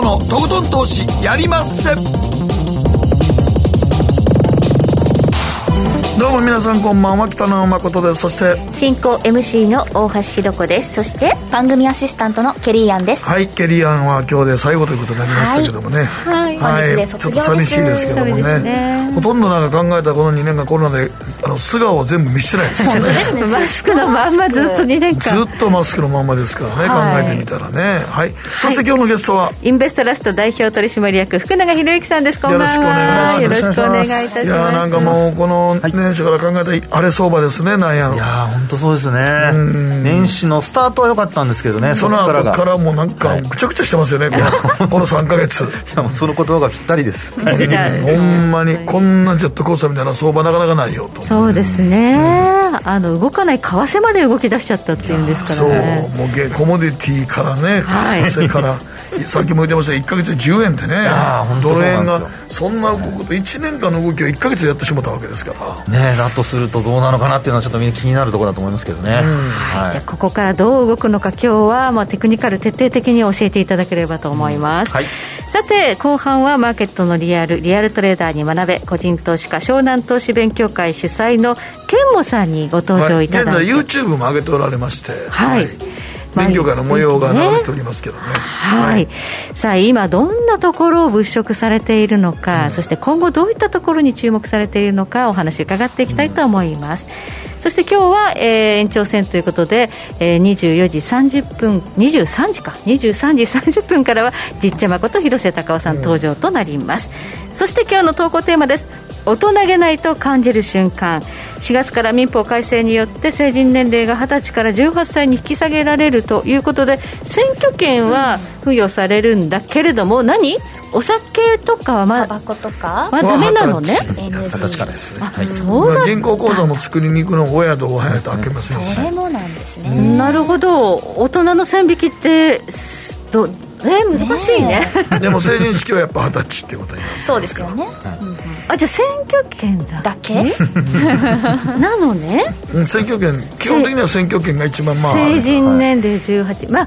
トのとことん投資やりまっせ。どうも皆さんこんばんは。北野誠です。そして進行 MC の大橋ひろ子です。そして番組アシスタントのケリーアンです。はいケリーアンは今日で最後ということになりましたけどもね。はい、はい、ちょっと寂しいですけどもね、ね、ほとんどなんか考えたこの2年間コロナであの素顔を全部見せてないですもんね。マスクのまんまずっと2年間ずっとマスクのまんまですからね、はい、考えてみたらね。はい、そして今日のゲストは？インベストラスト代表取締役福永博之さんです。こんばんは。よろしくお願いします。いやなんかもうこの年初から考えた荒れ相場ですねなんやいや本当そうですね。年始のスタートは良かったんですけどねその後からもうなんかぐちゃぐちゃしてますよね、はい、この3か月。いやもうその言葉がぴったりです。ほんまにこんなジェットコースターみたいな相場なかなかないよと。そうですね、あの動かない為替まで動き出しちゃったっていうんですからね。そうもうコモディティからね為替から、さっきも言ってました。1か月で10円でね。ドル円がそんな動くと1年間の動きを1か月でやってしまったわけですから。ねだとするとどうなのかなっていうのはちょっとみんな気になるところだと思いますけどね、はい、じゃあここからどう動くのか今日はまあテクニカル徹底的に教えていただければと思います、はい、さて後半はマーケットのリアルリアルトレーダーに学べ個人投資家湘南投資勉強会主催のケンモさんにご登場いただいて、はい、現在 YouTube も上げておられまして。はい、勉強会の模様が流れておりますけどね、はい、はい、さあ今どんなところを物色されているのか、うん、そして今後どういったところに注目されているのかお話伺っていきたいと思います、うん、そして今日は、えー、延長戦ということで、えー、24時30分23時か。23時30分からはじっちゃまこと広瀬隆夫さん登場となります、うん、そして今日の投稿テーマです大人げないと感じる瞬間。4月から民法改正によって成人年齢が20歳から18歳に引き下げられるということで選挙権は付与されるんだけれども何？お酒とかはまタバコとか？はダメなのね。20歳からです。あ、そうだ銀行口座も作りに行くの親と親と開けませんし。それもなんですね。なるほど。大人の線引きってどえ難しいね。でも成人式はやっぱ二十歳ってことになるそうですよね、あじゃあ選挙権だだけ？なのね。選挙権。基本的には選挙権が一番まあ成人年齢18、まあ、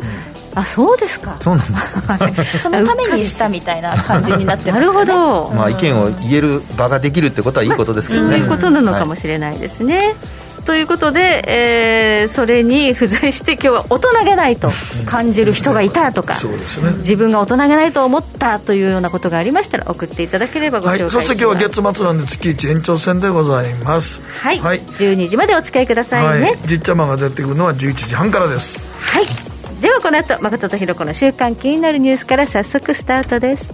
あそうですか。そうなんです。そのためにしたみたいな感じになってます、ね、なるほど、まあ、意見を言える場ができるってことはいいことですけどね、まあ、そういうことなのかもしれないですね、はいということで、えー、それに付随して今日は大人げないと感じる人がいたとか、そうですね、自分が大人げないと思ったというようなことがありましたら送っていただければご紹介します、はい、そして今日は月末なんで月1延長戦でございます。はい、はい、12時までお付き合いくださいね、はい、じっちゃまが出てくるのは11時半からです。はい。ではこの後誠とひろ子の週刊気になるニュースから早速スタートです。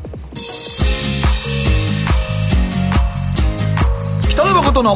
北野誠の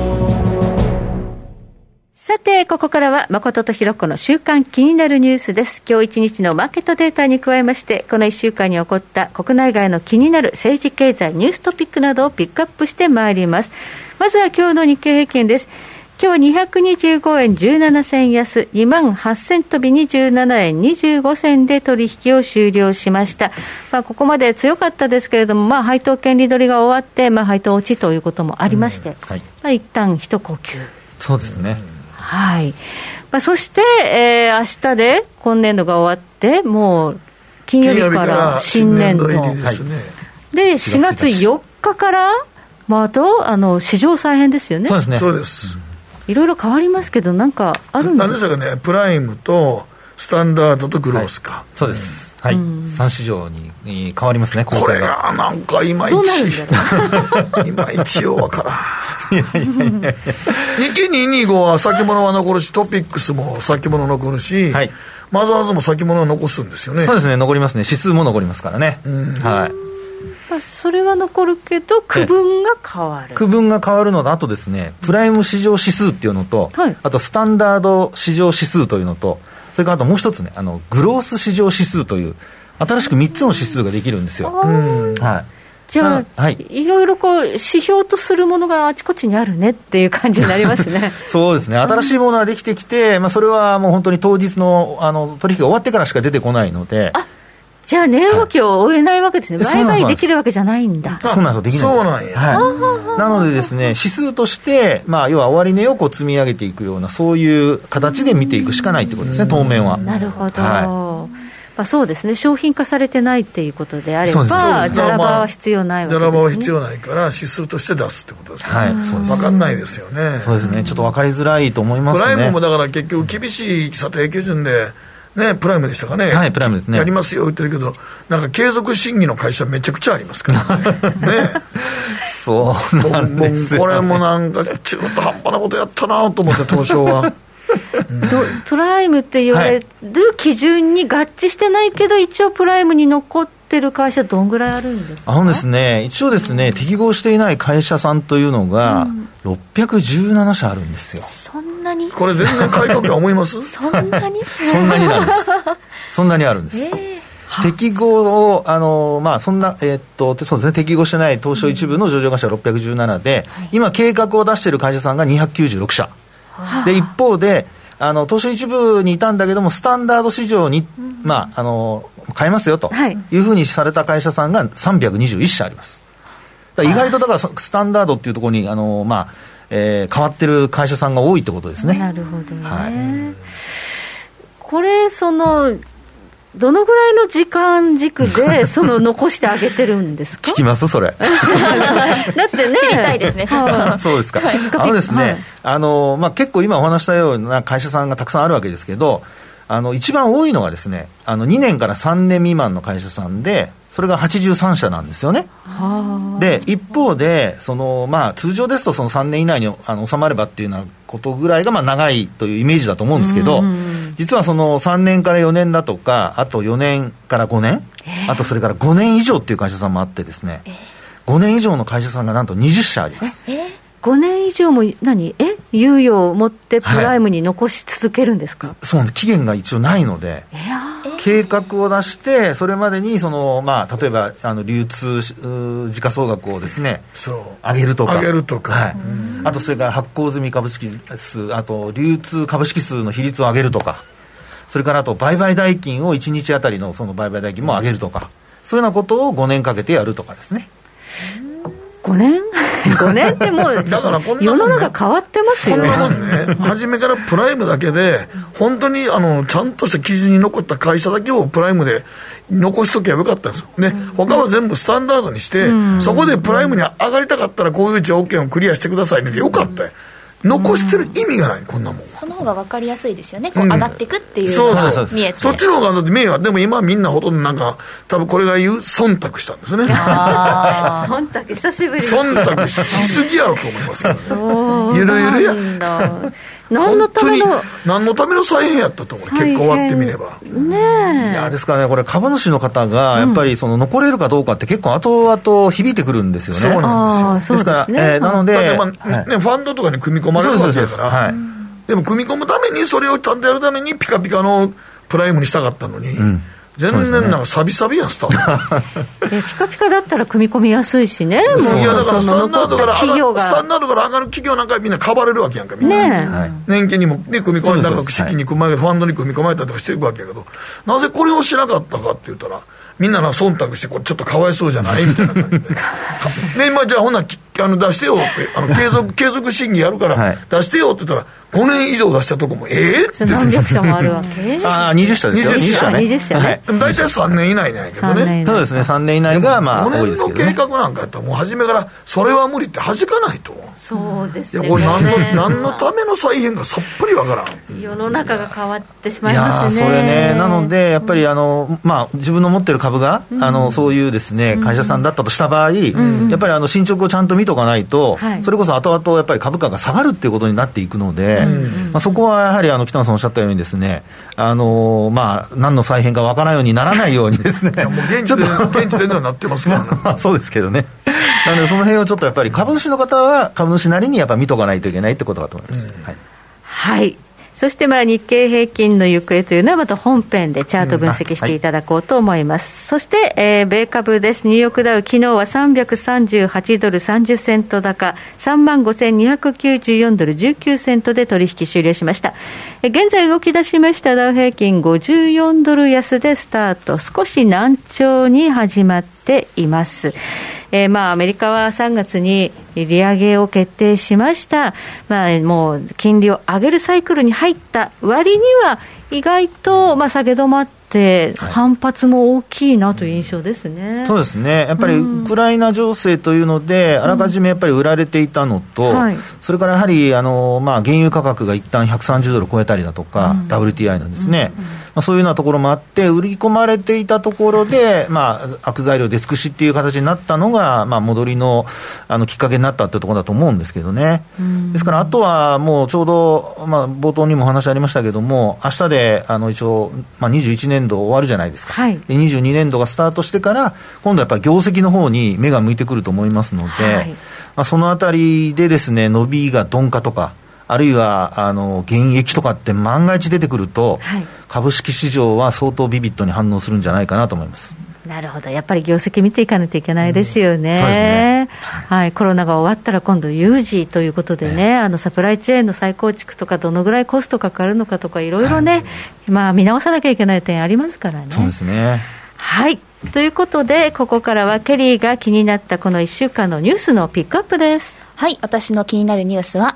さて、ここからは誠とひろこの週間気になるニュースです。今日一日のマーケットデータに加えまして、この1週間に起こった国内外の気になる政治経済ニューストピックなどをピックアップしてまいります。まずは今日の日経平均です。今日225円17銭安、2万8000飛び27円25銭で取引を終了しました。まあ、ここまで強かったですけれども、まあ、配当権利取りが終わって、まあ、配当落ちということもありまして、うんはい、まあ、一旦一呼吸。そうですね。はい。まあ、そして、えー、明日で今年度が終わって、もう、金曜日から新年度。年度ですね。で、4月4日から、まあ、あと、あの、市場再編ですよね。そうですね。そうです。いろいろ変わりますけど、なんかあるんですか？何でしたかね、プライムと、スタンダードとグロースか。はい、そうです。はい、3市場に変わりますね、これがなんかいまいち、いまいちようわからん。日経225は先物は残るし、トピックスも先物残るし、はい、マザーズも先物は残すんですよね。そうですね、残りますね、指数も残りますからね。はい。まあ、それは残るけど、区分が変わる。区分が変わるのと、あとですね、プライム市場指数っていうのと、はい、あとスタンダード市場指数というのと、それからあともう一つね、あのグロース市場指数という、新しく3つの指数ができるんですよ。はい。じゃあ、はい、いろいろこう指標とするものがあちこちにあるねっていう感じになりますね。そうですね、新しいものができてきて、まあ、それはもう本当に当日のあの取引が終わってからしか出てこないので。じゃあ、値動きを追えないわけですね、売買できるわけじゃないんだ。そうなんです。よ、できないそうなんや、はい、なのでですね、指数として、まあ、要は終値をこう積み上げていくような、そういう形で見ていくしかないってことですね、当面は。なるほど、はい。まあ、そうですね、商品化されてないっていうことであれば、ザラバは必要ないわけです、ね、ザラバは必要ないから、指数として出すってことですね、はい、分かんないですよね。そうですね、ちょっと分かりづらいと思いますね。プライムもだから結局、厳しい査定基準で、ね、プライムでしたかね、はい、プライムですね。やりますよ言ってるけど、なんか継続審議の会社、めちゃくちゃありますからね。ねそうなんですよ、ね、これもなんか、中途半端なことやったなと思って、東証は。プライムって言われる基準に合致してないけど、一応プライムに残ってる会社、どんぐらいあるんですか？あのですね、一応ですね、適合していない会社さんというのが、617社あるんですよ。そんなに？これ、全然改革と思います？そんなに？そんなになんです。そんなにあるんです。えー。適合を、あのまあ、そんな、えー、っとそうですね、適合してない東証一部の上場会社617で、うん、今、計画を出している会社さんが296社。で一方であの東証一部にいたんだけども、スタンダード市場に、うん、まあ、あの買えますよとい。うふうにされた会社さんが321社あります。意外とだからスタンダードっていうところにあの、まあえー、変わってる会社さんが多いってことですね。なるほどね、はい、これそのどのぐらいの時間軸で、その残してあげてるんですか？聞きます？それ。だってね。知りたいですね、そうですか。あのですね、あの、まあ、結構今お話したような会社さんがたくさんあるわけですけど、あの、一番多いのがですね、あの、2年から3年未満の会社さんで、それが83社なんですよね。で、一方で、そのまあ、通常ですとその3年以内にあの収まればっていうようなことぐらいがまあ長いというイメージだと思うんですけど、実はその3年から4年だとか、あと4年から5年、あとそれから5年以上っていう会社さんもあってですね、5年以上の会社さんがなんと20社あります。5年以上も何？え？猶予を持ってプライムに残し続けるんですか、はい、そう期限が一応ないので、計画を出して、それまでにその、まあ、例えばあの流通時価総額をですね上げるとか、上げるとか、はい、あとそれから発行済み株式数、あと流通株式数の比率を上げるとか、それからあと売買代金を1日あたりのその売買代金も上げるとか、そういうようなことを5年かけてやるとかですね。5年 ?5 年ってもう、だからこんな、ね、世の中変わってますよ。こんなもんね、初めからプライムだけで、本当にあのちゃんとした基準に残った会社だけをプライムで残しとけばよかったんですよ。ね、他は全部スタンダードにして、うん、そこでプライムに上がりたかったらこういう条件をクリアしてくださいねでよかったよ。残してる意味がない、こんなもんその方が分かりやすいですよね、こう上がっていくっていうのが見えて、そっちの方がだって見えは、でも今、みんなほとんどなんか、多分これが言う、忖度したんですね。忖度、久しぶり忖度しすぎやろと思いますけどね。ゆるゆるや。何のための何のための再編やったと思う結果終わってみれば。ねいやですからねこれ株主の方がやっぱりその残れるかどうかって結構後々響いてくるんですよね。そうなんですよ。ですから、えなので、まあねファンドとかに組み込まれるわけだから。はい。でも組み込むためにそれをちゃんとやるためにピカピカのプライムにしたかったのに、うん全然なんかサビサビやん、スター ト。ピカピカだったら組み込みやすいしね、もういやだからスタンダードからスタンダードから上がる企業なんかみんな買われるわけやんか、みんな。ね、年金にも、ね、組み込まれたり、資金に組まれファンドに組み込まれたりとかしていくわけやけど、なぜこれをしなかったかって言ったら、みんなが忖度して、これちょっとかわいそうじゃないみたいな感じで。で、今じゃあほな、あの出してよって、あの継続、継続審議やるから、出してよって言ったら、5年以上出したとこも、ええ？ー、って何百社もあるわけ？ああ、20社ですよ。20社ね。20社ね。大体3年以内なんやけどね。そうですね、3年以内が、まあ、5年の計画なんかやったら、もう初めから、それは無理って弾かないと。そうですね。いや、これ何の、何のための再編かさっぱりわからん。世の中が変わってしまいますね。それね、なので、やっぱり、あの、まあ、自分の持ってる株が、あの、そういうですね、会社さんだったとした場合、やっぱり、あの、進捗をちゃんと見とかないと、それこそ後々、やっぱり株価が下がるっていうことになっていくので、まあ、そここはやはりあの北野さんおっしゃったようにですね、あのまあ、何の再編かわからんようにならないようにですね。もう現地で、現地でなってますからね。そうですけどね。なので、その辺をちょっとやっぱり株主の方は株主なりにやっぱ見とかないといけないってことだと思います。うん、はい。はいそしてまあ日経平均の行方というのはまた本編でチャート分析していただこうと思います。うんはい、そして、えー、米株です。ニューヨークダウ、昨日は338ドル30セント高、35,294ドル19セントで取引終了しました。え現在動き出しましたダウ平均54ドル安でスタート。少し難聴に始まっています。えー、まあアメリカは3月に利上げを決定しました、まあ、もう金利を上げるサイクルに入った割には、意外とまあ下げ止まって、反発も大きいなという印象ですね、はい、そうですね、やっぱりウクライナ情勢というので、あらかじめやっぱり売られていたのと、うんそれからやはりあの、まあ、原油価格が一旦130ドル超えたりだとか、うん、WTI のですね、うんうん、まあ、そういうようなところもあって、売り込まれていたところで、まあ、悪材料出尽くしっていう形になったのが、まあ、戻りのあのきっかけになったというところだと思うんですけどね、ですから、あとはもうちょうど、まあ、冒頭にもお話ありましたけれども、明日であの一応、まあ、21年度終わるじゃないですか、はい、で22年度がスタートしてから、今度やっぱり業績の方に目が向いてくると思いますので、はい、まあ、そのあたりでですね、伸びが鈍化とか、あるいはあの現役とかって万が一出てくると、はい、株式市場は相当ビビッドに反応するんじゃないかなと思います。なるほど、やっぱり業績見ていかないといけないですよね、うん、ね。はい、コロナが終わったら今度、有事ということでね、ねあのサプライチェーンの再構築とか、どのぐらいコストかかるのかとか、いろいろね、はい、まあ、見直さなきゃいけない点ありますからね。そうですね。はい。ということで、ここからはケリーが気になったこの1週間のニュースのピックアップです。はい、私の気になるニュースは、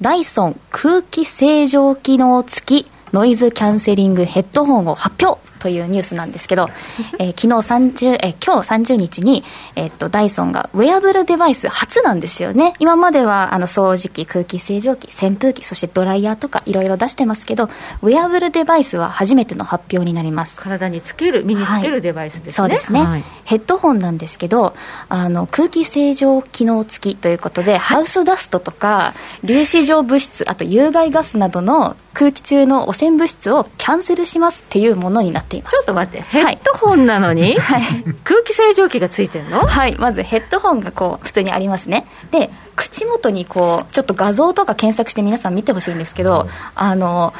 ダイソン空気清浄機能付きノイズキャンセリングヘッドホンを発表。というニュースなんですけど、えー、昨日30、えー、今日30日に、えー、っと、ダイソンがウェアブルデバイス初なんですよね。今までは、あの、掃除機、空気清浄機、扇風機、そしてドライヤーとかいろいろ出してますけど、ウェアブルデバイスは初めての発表になります。体につける、身につけるデバイスですね。そうですね、はい、ヘッドホンなんですけど、あの、空気清浄機能付きということで、ハウスダストとか、粒子状物質、あと有害ガスなどの空気中の汚染物質をキャンセルしますっていうものになっています。ちょっと待って、ヘッドホンなのに、はい、空気清浄機がついてるの？はい、まずヘッドホンがこう普通にありますね。で、口元にこう、ちょっと画像とか検索して皆さん見てほしいんですけど、あの、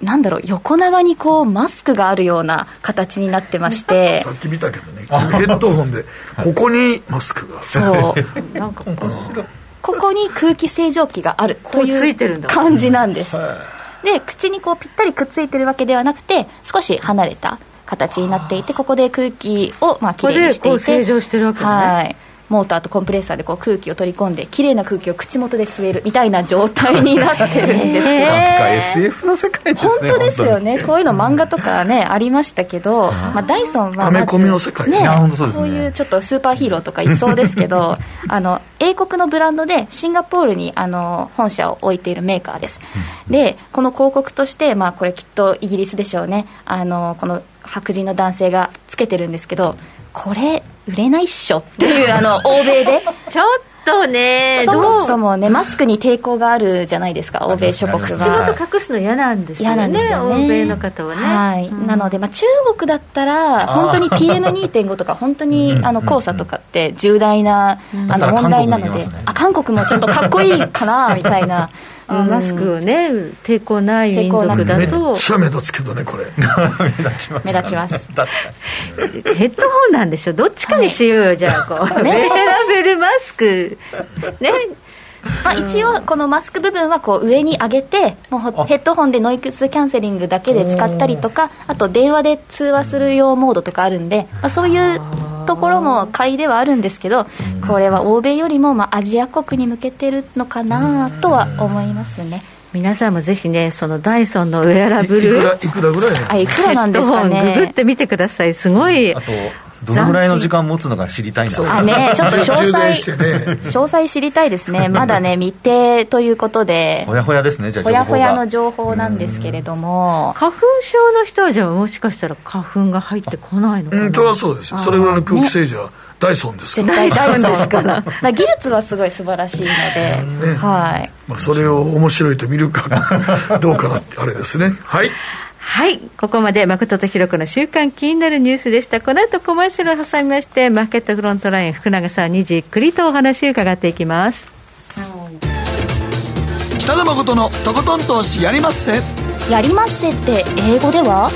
なんだろう横長にこうマスクがあるような形になってまして。さっき見たけどね。ヘッドホンでここにマスクが。そう。なんかここに空気清浄機があるという感じなんですで口にこうぴったりくっついてるわけではなくて少し離れた形になっていてここで空気をまあきれいにしていて正常してるわけね、はいモーターとコンプレッサーでこう空気を取り込んできれいな空気を口元で吸えるみたいな状態になってるんですけど、なんか SF の世界ですね本当ですよね。こういうの漫画とかねありましたけど、まあ、ダイソンはまず、ね、そういうちょっとスーパーヒーローとかいそうですけど あの英国のブランドでシンガポールにあの本社を置いているメーカーです、でこの広告として、まあ、これきっとイギリスでしょうね。あのこの白人の男性がつけてるんですけどこれ売れないっしょっていうあの欧米で？ちょっとねそもそもねマスクに抵抗があるじゃないですか欧米諸国は。口元隠すの嫌なんですよねですよね。欧米の方はね。はい、うん、なので、まあ、中国だったら本当に PM2.5 とか本当にあの黄砂とかって重大な、あの問題なので、あ韓国もちょっとかっこいいかなみたいなマスクをね抵抗ない民族だと。めっちゃ目立つけどねこれ。目立ちます。目立ちます。ヘッドホンなんでしょ？どっちかにしようよ、はい、じゃあこう、ね、選べるマスク。ね。まあ、一応、このマスク部分はこう上に上げて、もうヘッドホンでノイズキャンセリングだけで使ったりとか、あと電話で通話する用モードとかあるんで、まあ、そういうところも買いではあるんですけどこれは欧米よりもまあアジア国に向けてるのかなとは思いますね。皆さんもぜひね、そのダイソンのウェアラブル。いくらぐらいあいくらなんですかね。ググってみてください。すごい。あとどのぐらいの時間持つのか知りたいな。あね ちょっと詳細、ね、詳細知りたいですね。まだね未定ということで。ほやほやですねじゃあほやほやの情報なんですけれども。花粉症の人はじゃあもしかしたら花粉が入ってこないのかな？うんそれはそうです。よそれぐらいの空気清浄は、ねダイソンですか？らダイソンですから技術はすごい素晴らしいので、ね、はい、まあ、それを面白いと見るか どうかなってあれですね。はい。はい。ここまで誠とひろ子の週間気になるニュースでした。この後コマーシャルを挟みましてマーケットフロントライン福永さんにじっくりとお話を伺っていきます。北野誠のとことん投資やりまっせ。やりまっせって英語では？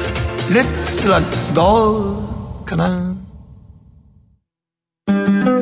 レッツはどうかな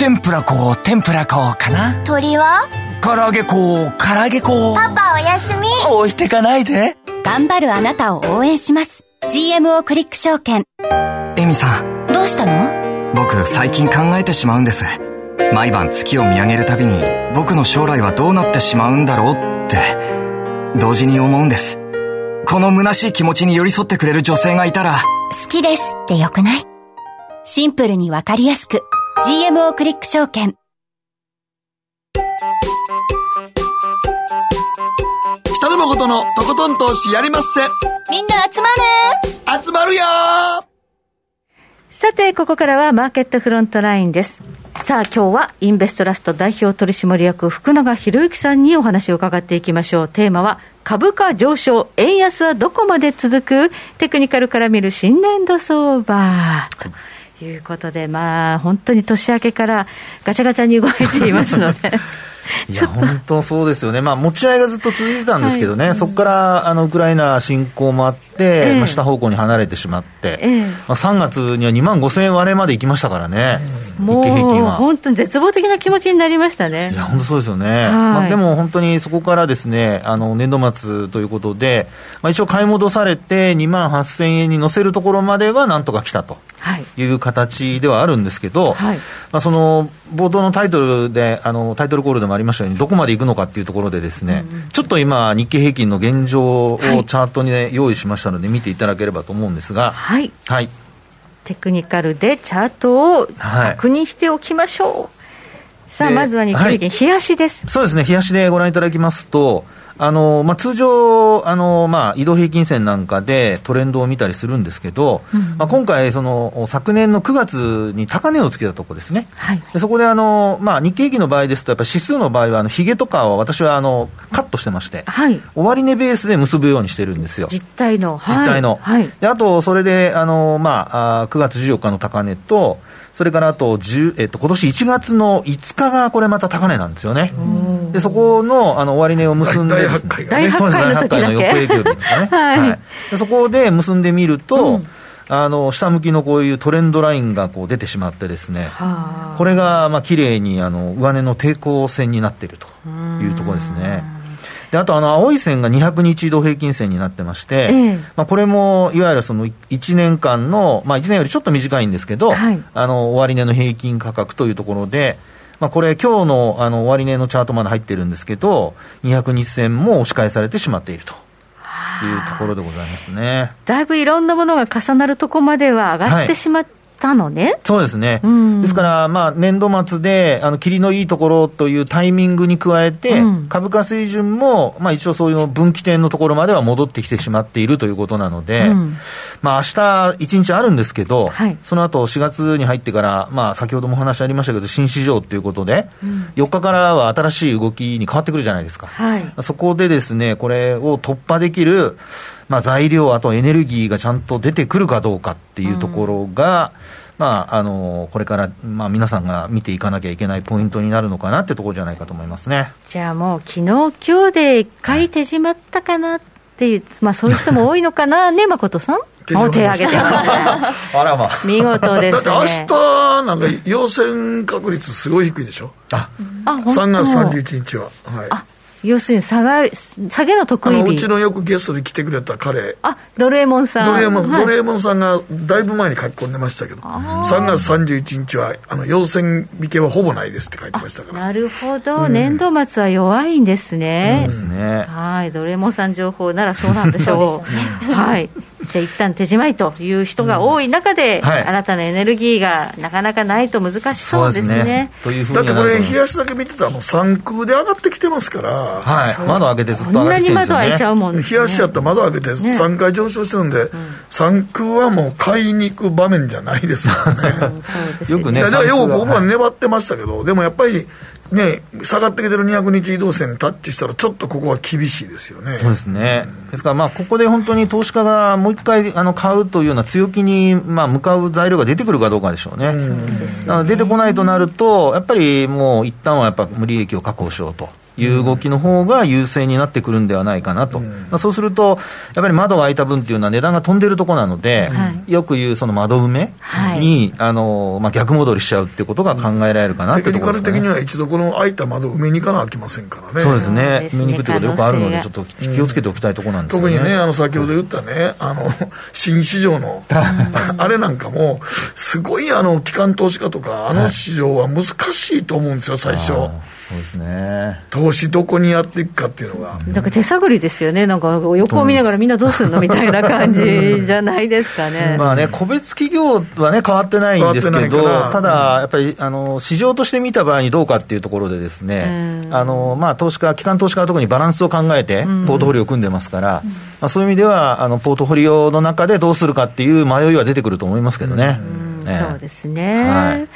天ぷら粉天ぷら粉かな。鳥は？唐揚げ粉唐揚げ粉パパおやすみ。置いてかないで。頑張るあなたを応援します。GMO クリック証券。エミさん。どうしたの？僕最近考えてしまうんです。毎晩月を見上げるたびに僕の将来はどうなってしまうんだろうって同時に思うんです。この虚しい気持ちに寄り添ってくれる女性がいたら。好きですってよくない？シンプルにわかりやすく GMO クリック証券北野誠のとことん投資やりまっせみんな集まる集まるよさて、ここからはマーケットフロントラインです。さあ、今日はインベストラスト代表取締役福永博之さんにお話を伺っていきましょう。テーマは株価上昇、円安はどこまで続く？テクニカルから見る新年度相場。ということで、まあ、本当に年明けからガチャガチャに動いていますので。いや本当そうですよね、まあ、持ち合いがずっと続いてたんですけどね、はい、そこからあのウクライナ侵攻もあって、えー、まあ、下方向に離れてしまって、えー、まあ、3月には2万5000円割れまで行きましたからね、もう本当に絶望的な気持ちになりましたね。いや、本当そうですよね、はい、まあ、でも本当にそこからですねあの年度末ということで、まあ、一応買い戻されて、2万8000円に乗せるところまではなんとか来たと。い。う形ではあるんですけど、はい、まあ、その冒頭のタイトルであの、タイトルコールでもありましたように、どこまでいくのかっていうところで、ですね、うんちょっと今、日経平均の現状をチャートに、ね、用意しましたので、見ていただければと思うんですが。はい、はい、テクニカルでチャートを確認しておきましょう。はい、さあ、まずは日経平均、冷やしです。そうですね、冷やしでご覧いただきますと、あのまあ、通常、あのまあ、移動平均線なんかでトレンドを見たりするんですけど、うん、まあ、今回その、昨年の9月に高値をつけたところですね、はい、でそこであの、まあ、日経平均の場合ですと、やっぱ指数の場合は、ひげとかは私はあのカットしてまして、はい、終値ベースで結ぶようにしてるんですよ。実態の。実態の。はい、であと、それであの、まあ、あ9月14日の高値と、それからあと、えっと、今年1月の5日がこれまた高値なんですよね。で、そこのあの終値を結んでですね、大発会の時だけ。の翌営業日ですかね。はい、はい、で。そこで結んでみると、うんあの下向きのこういうトレンドラインがこう出てしまってですね、これがまあ綺麗にあの上値の抵抗線になっているというところですね。であとあの青い線が200日移動平均線になってまして、ええ、まあ、これもいわゆるその1年間の、まあ、1年よりちょっと短いんですけど、はい、あの終値の平均価格というところで、まあ、これ、今日のあの終値のチャートまで入ってるんですけど、200日線も押し返されてしまっていると。いうところでございますね。だいぶいろんなものが重なるとこまでは上がってしまって、はいたのね？そうですね。うん、ですから、まあ、年度末で、あの、霧のいいところというタイミングに加えて、うん、株価水準も、まあ、一応そういう分岐点のところまでは戻ってきてしまっているということなので、うん、まあ、明日一日あるんですけど、はい、その後4月に入ってから、まあ、先ほどもお話ありましたけど、新市場ということで、うん、4日からは新しい動きに変わってくるじゃないですか。はい、そこでですね、これを突破できる、まあ、材料、あとエネルギーがちゃんと出てくるかどうかっていうところが、うんまあ、あのこれから、まあ、皆さんが見ていかなきゃいけないポイントになるのかなってところじゃないかと思いますねじゃあもう、昨日今日で一回手締まったかなっていう、まあ、そういう人も多いのかな、ね、誠さん？もう手挙げてますね。あらまあ。見事ですね。だって明日なんか陽性確率すごい低いでしょ？あ、あ3月31日は。はい。あ要するに下が下げの得意日。うちのよくゲストで来てくれた彼。あドルエモンさん。ドルエモン、はい、ドルエモンさんがだいぶ前に書き込んでましたけど3月31日はあの陽線引けはほぼないですって書いてましたから。なるほど、うん、年度末は弱いんですね、そうですね。はい。ドルエモンさん情報ならそうなんでしょう。ね、はいじゃあ一旦手仕舞いという人が多い中で、うん。はい、新たなエネルギーがなかなかないと難しそうですね。ね。だってこれ、冷やしだけ見てたら、三空で上がってきてますから、はい、窓開けてずっと上がってきてるんですよ、ね、こんなに窓開いちゃうもん、ね、冷やしやったら窓開けて3回上昇してるんで、ね、三空はもう買いに行く場面じゃないですからね。よくね。だからよくここは粘ってましたけど、でもやっぱり、ね、下がってきてる200日移動線にタッチしたら、ちょっとここは厳しいですよね。そうですね。うん、ですから、まあ、ここで本当に投資家がもう一回あの買うというような強気に、まあ、向かう材料が出てくるかどうかでしょうね。うん、出てこないとなると、やっぱりもう一旦はやっぱ無利益を確保しようと。いう動きの方が優勢になってくるんではないかなと、うん、まあ、そうすると、やっぱり窓が開いた分っていうのは値段が飛んでるところなので、はい、よく言うその窓埋めに、はい、あのまあ、逆戻りしちゃうっていうことが考えられるかなってところですね、テクニカル的には一度この開いた窓埋めに行かなきませんからね。そうですね。埋めに行くってことよくあるので、ちょっと気をつけておきたいところなんですよね、特にね、あの先ほど言ったね、あの 新市場のあれなんかも、すごいあの機関投資家とか、あの市場は難しいと思うんですよ、最初。そうですね。投資どこにやっていくかっていうのが。だから手探りですよね。なんか横を見ながらみんなどうするのみたいな感じじゃないですかね。まあね個別企業はね変わってないんですけどただやっぱりあの市場として見た場合にどうかっていうところでですね、あのまあ投資家機関投資家は特にバランスを考えてポートフォリオを組んでますから、まあ、そういう意味ではあのポートフォリオの中でどうするかっていう迷いは出てくると思いますけどね、そうですね、はい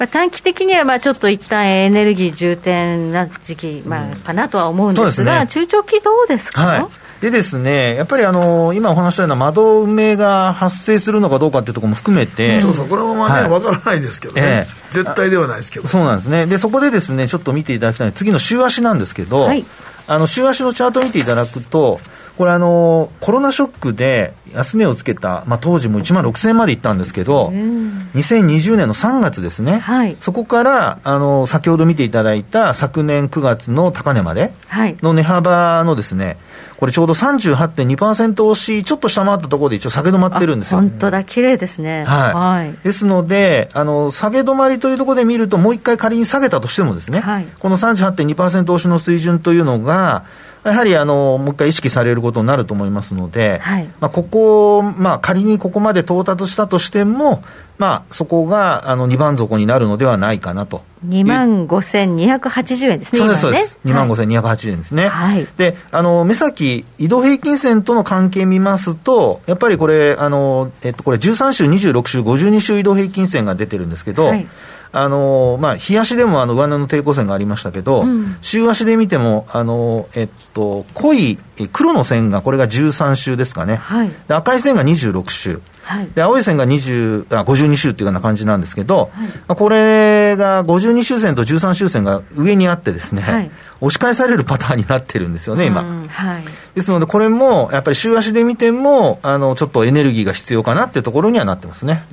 まあ、短期的にはまあちょっと一旦エネルギー重点な時期、まあ、かなとは思うんですが、うんすね、中長期どうですか、はい。でですね、やっぱりあの今お話したような窓埋めが発生するのかどうかっていうところも含めて、そうそう、これもまあね、わ、はい、からないですけどね、えー、絶対ではないですけど、そうなんですね、でそこでですね、ちょっと見ていただきたい次の週足なんですけど、はい、あの週足のチャートを見ていただくと、これあの、コロナショックで安値をつけた、まあ、当時も1万6000円までいったんですけど、うん、2020年の3月ですね、はい、そこからあの先ほど見ていただいた昨年9月の高値までの値幅のですね、これちょうど38.2%押し、ちょっと下回ったところで一応下げ止まってるんですよ。本当だ、綺麗ですね。はい。はい、ですので、あの、下げ止まりというところで見ると、もう一回仮に下げたとしてもですね、はい、この38.2%押しの水準というのが、やはりあのもう一回意識されることになると思いますので、はい、まあ、ここ、まあ、仮にここまで到達したとしても、まあ、そこがあの2番底になるのではないかなと。2万5280円ですね、そうです、そうです、2万5280円ですね。はい、で、あの目先、移動平均線との関係見ますと、やっぱりこれ、あのえっと、これ、13週、26週、52週移動平均線が出てるんですけど、はいあのまあ、日足でもあの上値の抵抗線がありましたけど、うん、週足で見ても、あのえっと、濃い黒の線がこれが13週ですかね、はい、で赤い線が26週、はい、で青い線が20あ52週っていうような感じなんですけど、はい、これが52週線と13週線が上にあってですね、はい、押し返されるパターンになってるんですよね、今。はい、ですので、これもやっぱり週足で見ても、あのちょっとエネルギーが必要かなっていうところにはなってますね。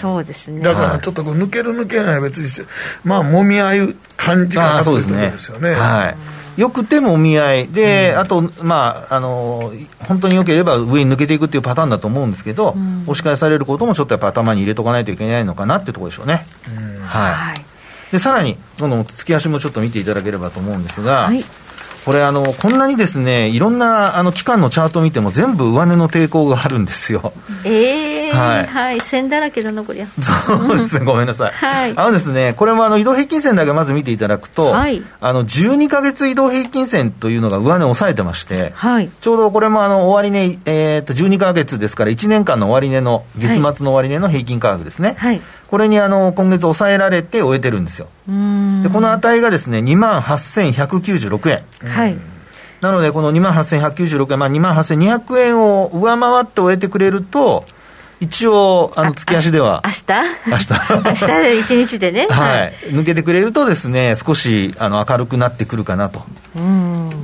そうですね。だからちょっとこう抜ける抜けない別にして、まあ、もみ合う感じかなというところですよね。はいよくてもみ合いで、うん、あと、まあ、あの本当によければ上に抜けていくっていうパターンだと思うんですけど、うん、押し返されることもちょっとやっぱ頭に入れとかないといけないのかなってところでしょうね。うん、はい、はい、でさらに、この月足もちょっと見ていただければと思うんですが、はいこれあの、こんなにですね、いろんなあの期間のチャートを見ても、全部上値の抵抗があるんですよ。えー、はい、はい、線だらけだな、こりゃ。そうですね、ごめんなさい。はい、あのですね、これもあの移動平均線だけまず見ていただくと、はい、あの12か月移動平均線というのが上値を抑えてまして、はい、ちょうどこれもあの終値、えー、と12か月ですから、1年間の終値の、月末の終値の平均価格ですね。はいこれにあの今月抑えられて終えてるんですよ。でこの値がですね2万8196円。はい。なのでこの2万8196円、まあ、2万8200円を上回って終えてくれると、一応、あの、月足では。明日？明日 明日で一日でね。はい。抜けてくれるとですね、少し、あの、明るくなってくるかなと。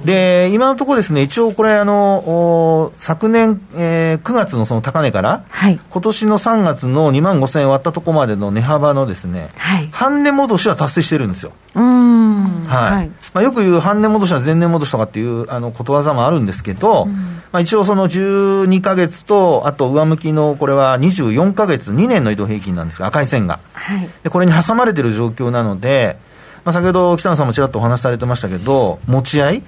で、今のところですね、一応これ、あの、昨年、えー、9月のその高値から、はい、今年の3月の2万5000円割ったところまでの値幅のですね、はい、半値戻しは達成してるんですよ。うん。はい。はい、まあ、よく言う半値戻しは前年戻しとかっていう、あの、ことわざもあるんですけど、まあ、一応その12か月と、あと上向きの、これはは24か月、2年の移動平均なんですが、赤い線が。はい、でこれに挟まれている状況なので、まあ、先ほど北野さんもちらっとお話しされてましたけど、持ち合い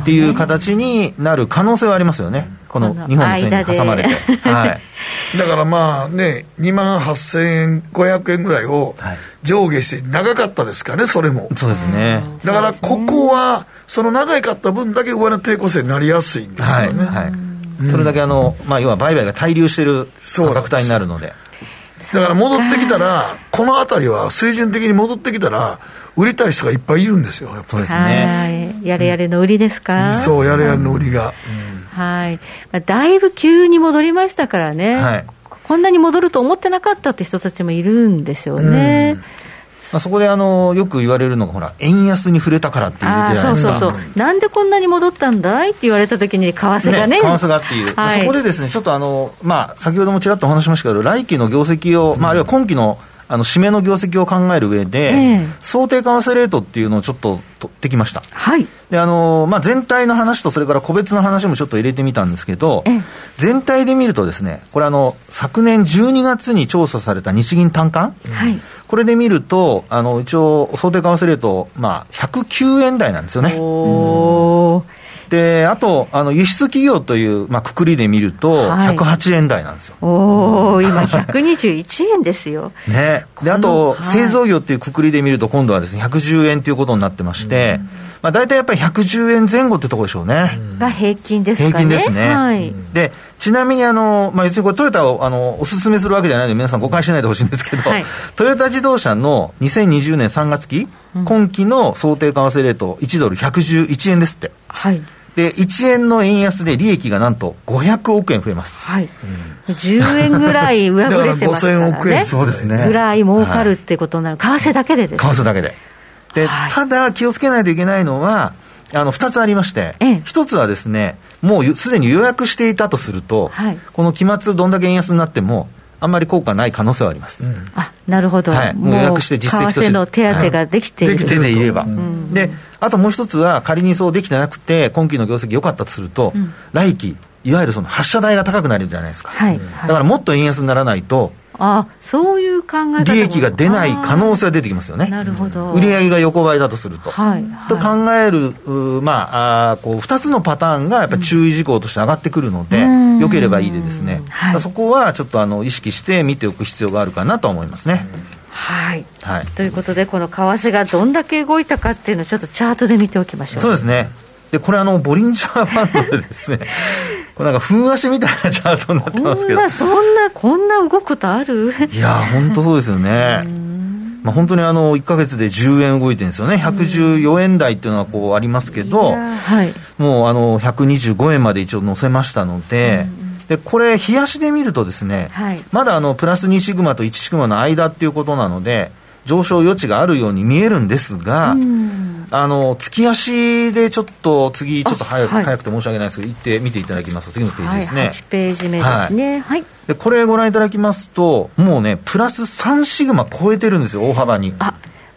っていう形になる可能性はありますよね。この2本の線に挟まれて、はい、だからまあね、2万8000円、500円ぐらいを上下して、長かったですかね、それも。そうですね。だからここは、その長かった分だけ上の抵抗線になりやすいんですよね。はい、はいそれだけあの、まあ、要は売買が滞留している価格帯になるので。だから戻ってきたら、この辺りは水準的に戻ってきたら、売りたい人がいっぱいいるんですよ、やっぱり。ですね。やれやれの売りですか、うん、そう、やれやれの売りが。うん、はい。だいぶ急に戻りましたからね。はい。こんなに戻ると思ってなかったって人たちもいるんですよね。うんまあ、そこであのよく言われるのが、ほら、円安に触れたからっていうそうそうそう、なんでこんなに戻ったんだいって言われたときに、為替がね、為替がっていう、はい、そこでですね、ちょっとあの、まあ、先ほどもちらっとお話しましたけど、来期の業績を、まあ、あるいは今期のあの締めの業績を考える上で、えー、想定為替レートっていうのをちょっと取ってきました。はい。で、あの、まあ、全体の話とそれから個別の話もちょっと入れてみたんですけど、えー、全体で見るとですね、これあの、昨年12月に調査された日銀短観、はい。これで見ると、あの、一応、想定為替レート、まあ、109円台なんですよね。で、あと、あの、輸出企業という、まあ、くくりで見ると、108円台なんですよ。はい、おお今、121円ですよ。ね。で、あと、製造業っていうくくりで見ると、今度はですね、110円ということになってまして、うんまあ、大体やっぱり110円前後ってところでしょうね。が平均ですかね。平均ですね。はい、で、ちなみにあの、まあ、別にこれトヨタをあのお勧めするわけじゃないので、皆さん誤解しないでほしいんですけど、はい、トヨタ自動車の2020年3月期、うん、今期の想定為替レート、1ドル111円ですって。はい。で、1円の円安で利益がなんと500億円増えます。はい。うん、10円ぐらい 上振れてますからね。億円。そうですね。ぐらい儲かるってことになる。為替だけでです、ね。為替だけで。で、はい、ただ気をつけないといけないのは、あの、二つありまして、一、え。つはですね、もうすでに予約していたとすると、はい、この期末どんだけ円安になっても、あんまり効果ない可能性はあります。うん、あなるほど、はい、もう予約して実績として。為替の手当ができている、はい、できていれば、うん、で、あともう一つは、仮にそうできてなくて、今期の業績良かったとすると、うん、来期、いわゆるその発射台が高くなるじゃないですか。はい、だからもっと円安にならないと、あそういう考え利益が出ない可能性が出てきますよね。なるほど。売上が横ばいだとすると。はい。と考える、まあ、あこう、二つのパターンがやっぱり注意事項として上がってくるので、よければいいでですね、はい、そこはちょっとあの意識して見ておく必要があるかなと思いますね。はい、はい、ということで、この為替がどんだけ動いたかっていうのを、ちょっとチャートで見ておきましょう。そうですね。で、これあの、ボリンジャーバンドでですね、これなんか、ふん足みたいなチャートになってますけど。そんな、そんな、こんな動くことある？いや、本当そうですよね。まあ、本当にあの、1か月で10円動いてるんですよね。114円台っていうのはこうありますけど、はい、もうあの、125円まで一応乗せましたので、で、これ、冷やしで見るとですね、はい、まだあの、プラス2シグマと1シグマの間っていうことなので、上昇余地があるように見えるんですが、あの月足でちょっと次、ちょっと早く,、早くて申し訳ないですけど、行って見ていただきますと、次のページですね。はい、8ページ目ですね。はい、でこれご覧いただきますと、もうね、プラス3シグマ超えてるんですよ、大幅に。あ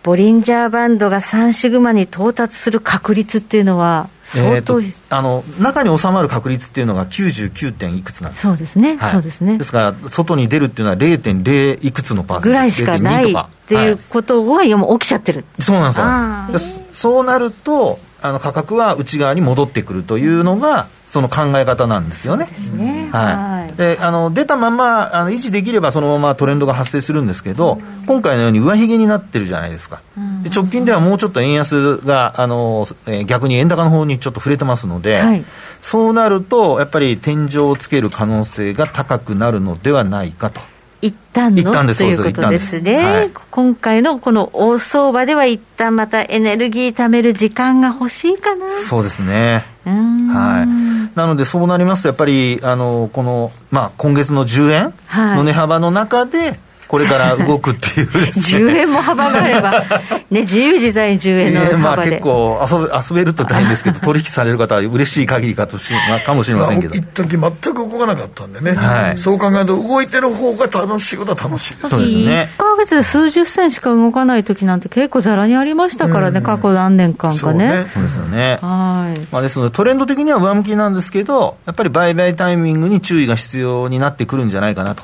ボリンジャーバンドが3シグマに到達する確率っていうのは、えーと、あの中に収まる確率っていうのが99点いくつなんですそうですね、はい、そうですね。ですから外に出るっていうのは0.0いくつのパーセントぐらいしかないっていうことは、はい、もう起きちゃってる。そうなんですそうなるとあの価格は内側に戻ってくるというのが、その考え方なんですよね。ねはい。で、あの、出たまま、あの、維持できればそのままトレンドが発生するんですけど、今回のように上髭になってるじゃないですか。で直近ではもうちょっと円安が、あの、えー、逆に円高の方にちょっと触れてますので、はい、そうなると、やっぱり天井をつける可能性が高くなるのではないかと。一旦の？ということですね、はい、今回のこの大相場では一旦またエネルギー貯める時間が欲しいかな。そうですね。はい。なのでそうなりますとやっぱりあのこの、まあ、今月の10円の値幅の中で、これから動くっていうですね。10円も幅があれば、ね、自由自在10円の幅で、まあ、結構遊べ遊べると大変ですけど 取引される方は嬉しい限りかとしかもしれませんけど。一時全く動かなかったんでね、はい、そう考えると動いてる方が楽しいことは楽しいです。そうですね。1か月で数十銭しか動かない時なんて結構ざらにありましたからね、過去何年間かね。そうですよね。はい、まあ、ですのでトレンド的には上向きなんですけどやっぱり売買タイミングに注意が必要になってくるんじゃないかなと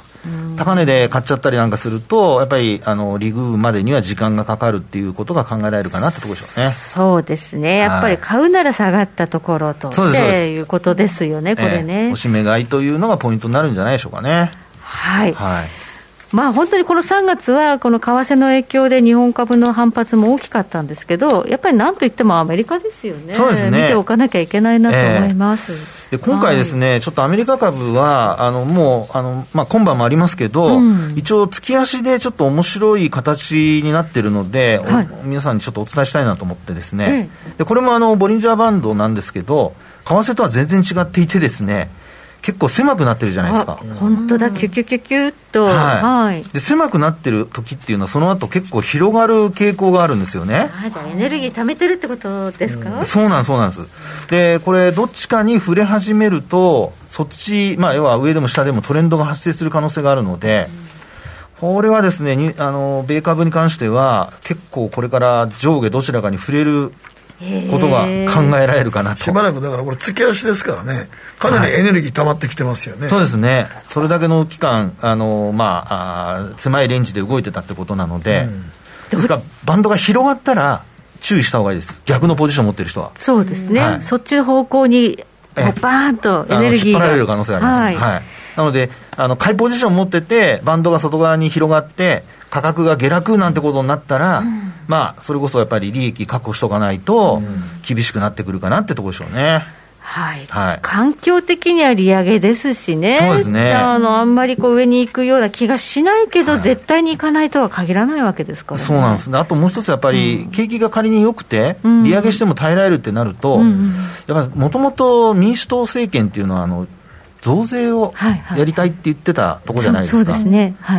高値で買っちゃったりなんかすると、やっぱりあのリグまでには時間がかかるっていうことが考えられるかなってところでしょうね。そうですね、やっぱり買うなら下がったところと、はい、っていうことですよね、これね。えー、おしめ買いというのがポイントになるんじゃないでしょうかね。はい、はいまあ、本当にこの3月は、この為替の影響で日本株の反発も大きかったんですけど、やっぱりなんといってもアメリカですよね、そうですね。見ておかなきゃいけないなと思います。えー、で今回ですね、はい、ちょっとアメリカ株は、あのもうあの、まあ、今晩もありますけど、うん、一応、月足でちょっと面白い形になってるので、はい、皆さんにちょっとお伝えしたいなと思ってですね、えー、でこれもあのボリンジャーバンドなんですけど、為替とは全然違っていてですね、結構狭くなってるじゃないですか。本当だ、キュキュキュキュッと、はい、はい、で狭くなってる時っていうのは、その後結構広がる傾向があるんですよね。あじゃエネルギー貯めてるってことですか、うん、そうなんそうなんです。で、これ、どっちかに触れ始めると、そっち、まあ、要は上でも下でもトレンドが発生する可能性があるので、これはですね、あの米株に関しては、結構これから上下どちらかに触れることが考えられるかなと。しばらくだからこれ、月足ですからね、かなりエネルギー溜まってきてますよね、はい、そうですね、それだけの期間、あのまあ、あ狭いレンジで動いてたってことなので、うん、ですから、バンドが広がったら、注意した方がいいです、逆のポジションを持ってる人は。そうですね、はい、そっちの方向に、バーンとエネルギーが。引っ張られる可能性があります。はい、はい、なので、あの買いポジションを持ってて、バンドが外側に広がって、価格が下落なんてことになったら、うん、まあ、それこそやっぱり利益確保しとかないと、厳しくなってくるかなってところでしょうね。はい、はい、環境的には利上げですしね、そうですね。あのあんまりこう上に行くような気がしないけど、はい、絶対に行かないとは限らないわけですから、ね、そうなんです、あともう一つ、やっぱり、景気が仮に良くて、利上げしても耐えられるってなると、うん、やっぱりもともと民主党政権っていうのは、あの増税をやりたいって言ってたとこじゃないですか、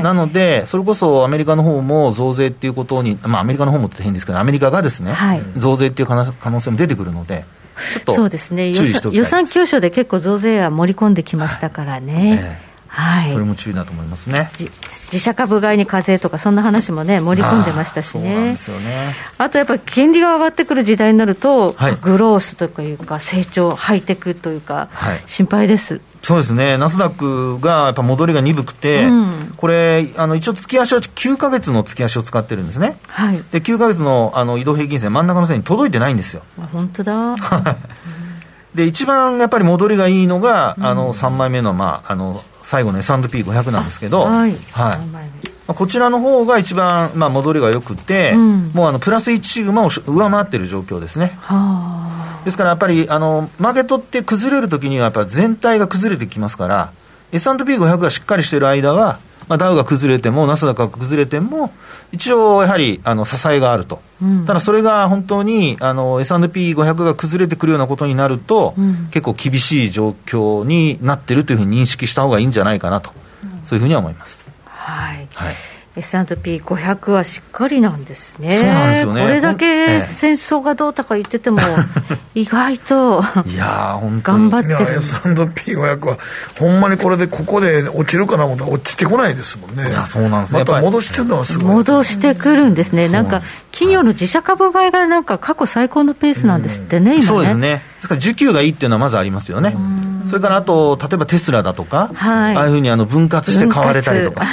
なので、それこそアメリカの方も増税っていうことに、まあ、アメリカの方もって変ですけど、アメリカがですね、はい、増税っていう可能性も出てくるので、ちょっとそうですね。予算教書で結構増税は盛り込んできましたからね。はい、それも注意だと思いますね。自社株買いに課税とか、そんな話もね、盛り込んでましたしね、あね。あとやっぱり金利が上がってくる時代になると、はい、グロースというか、成長、ハイテクというか、はい、心配です。そうですね、ナスダックがやっぱ戻りが鈍くて、うん、これ、あの一応、月足は9か月の月足を使ってるんですね、はい、で9か月のあの移動平均線、真ん中の線に届いてないんですよ。本当だ。で一番やっぱり戻りがいいのが、あの3枚目の,、まあ、あの最後の S&P500 なんですけど、はい、はいこちらの方が一番、まあ、戻りが良くて、うん、もうあのプラス1シグマを上回っている状況ですね。ですからやっぱりあのマーケットって崩れるときにはやっぱ全体が崩れてきますから S&P500 がしっかりしている間は、まあ、ダウが崩れてもナスダックが崩れても一応やはりあの支えがあると、うん、ただそれが本当にあの S&P500 が崩れてくるようなことになると、うん、結構厳しい状況になっているというふうに認識した方がいいんじゃないかなと、そういうふうには思います。はい、はい。S&P500 はしっかりなんですね、そうなんですよね。これだけ戦争がどうとか言ってても、意外といや頑張ってる、S&P500 は、ほんまにこれでここで落ちるかな思ったら、落ちてこないですもんね、いやそうなんですまた戻してるのはすごい。戻してくるんですね、なんか企業の自社株買いがなんか過去最高のペースなんですってね、今ね。そうですね、ですから需給がいいっていうのはまずありますよね。それからあと、例えばテスラだとか、はい、ああいうふうにあの分割して買われたりとか。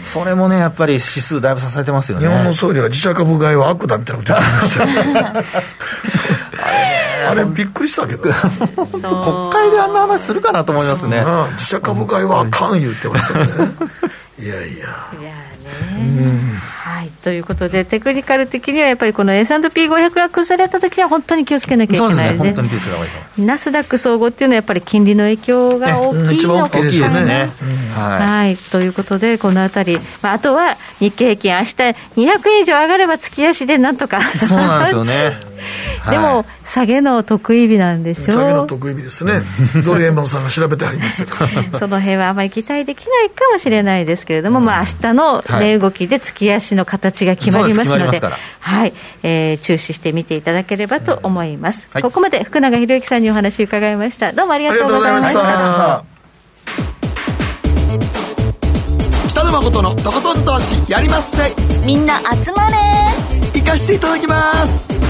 それもね、やっぱり指数だいぶ支えてますよね。日本の総理は自社株買いは悪だみたいなこと言ってました よ。あれ、びっくりしたけど。国会であんな話するかなと思いますね。自社株買いはあかん言ってましたよね。いやいや。いやね。はい、ということで、テクニカル的にはやっぱりこの S&P500 が崩れたときは、本当に気をつけなきゃいけないですね、ナスダック総合っていうのは、やっぱり金利の影響が大きいのかな、ね、ですね、はい、ということで、このあたり、まあ、あとは日経平均、明日200円以上上がれば月足でなん。とか。そうなん。ですよねでも、下げの得意日なんでしょう。下げの得意日ですね。ドル円盤さんが調べてあります その辺はあまり期待できないかもしれないですけれども、まあ明日の値動きで月足の形が決まりますので、はい、えー、注視して見ていただければと思います。ここまで福永博之さんにお話伺いました。どうもありがとうございました。北野誠のとことん投資やりまっせみんな集まれ行かしていただきます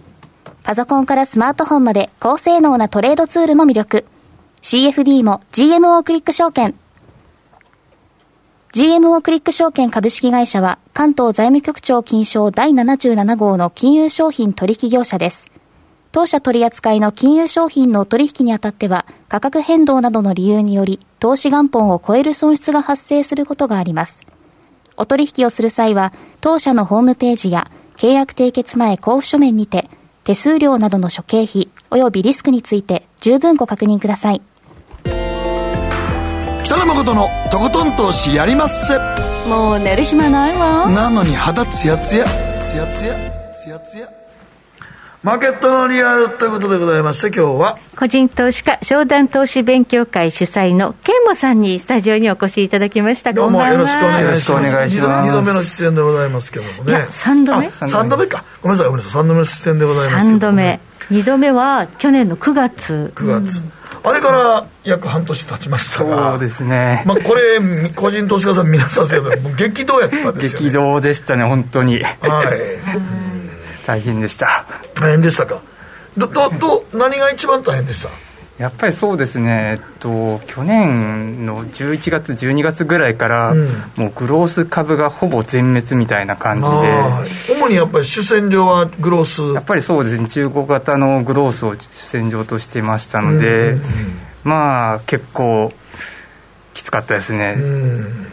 パソコンからスマートフォンまで高性能なトレードツールも魅力。CFD も GMO クリック証券。GMO クリック証券株式会社は関東財務局長金賞第77号の金融商品取引業者です。当社取扱いの金融商品の取引にあたっては価格変動などの理由により投資元本を超える損失が発生することがあります。お取引をする際は当社のホームページや契約締結前交付書面にて手数料などの諸経費及びリスクについて十分ご確認ください。北野誠のとことん投資やりまっせ。もう寝る暇ないわ。なのに肌ツヤツヤツヤツヤツヤツヤマーケットのリアルということでございまして今日は。個人投資家商談投資勉強会主催のケンモさんにスタジオにお越しいただきました。どうもよろしくお願いします。ます。2度目の出演でございますけどもね。3度目。3度目か。ごめんなさいごめんなさい。3度目の出演でございますけど、3度目。2度目は去年の9月。9月、うん。あれから約半年経ちましたが。そうですね。まあこれ個人投資家さん皆さんせも激動やったですよ、ね、激動でしたね本当に。はい。大変でした大変でしたか？どどど何が一番大変でした？やっぱりそうですね、えっと、去年の11月、12月ぐらいから、うん、もうグロース株がほぼ全滅みたいな感じで、主にやっぱり主戦場はグロース？やっぱりそうですね、中国型のグロースを主戦場としてましたので、うんうんうん、まあ、結構きつかったですね。うん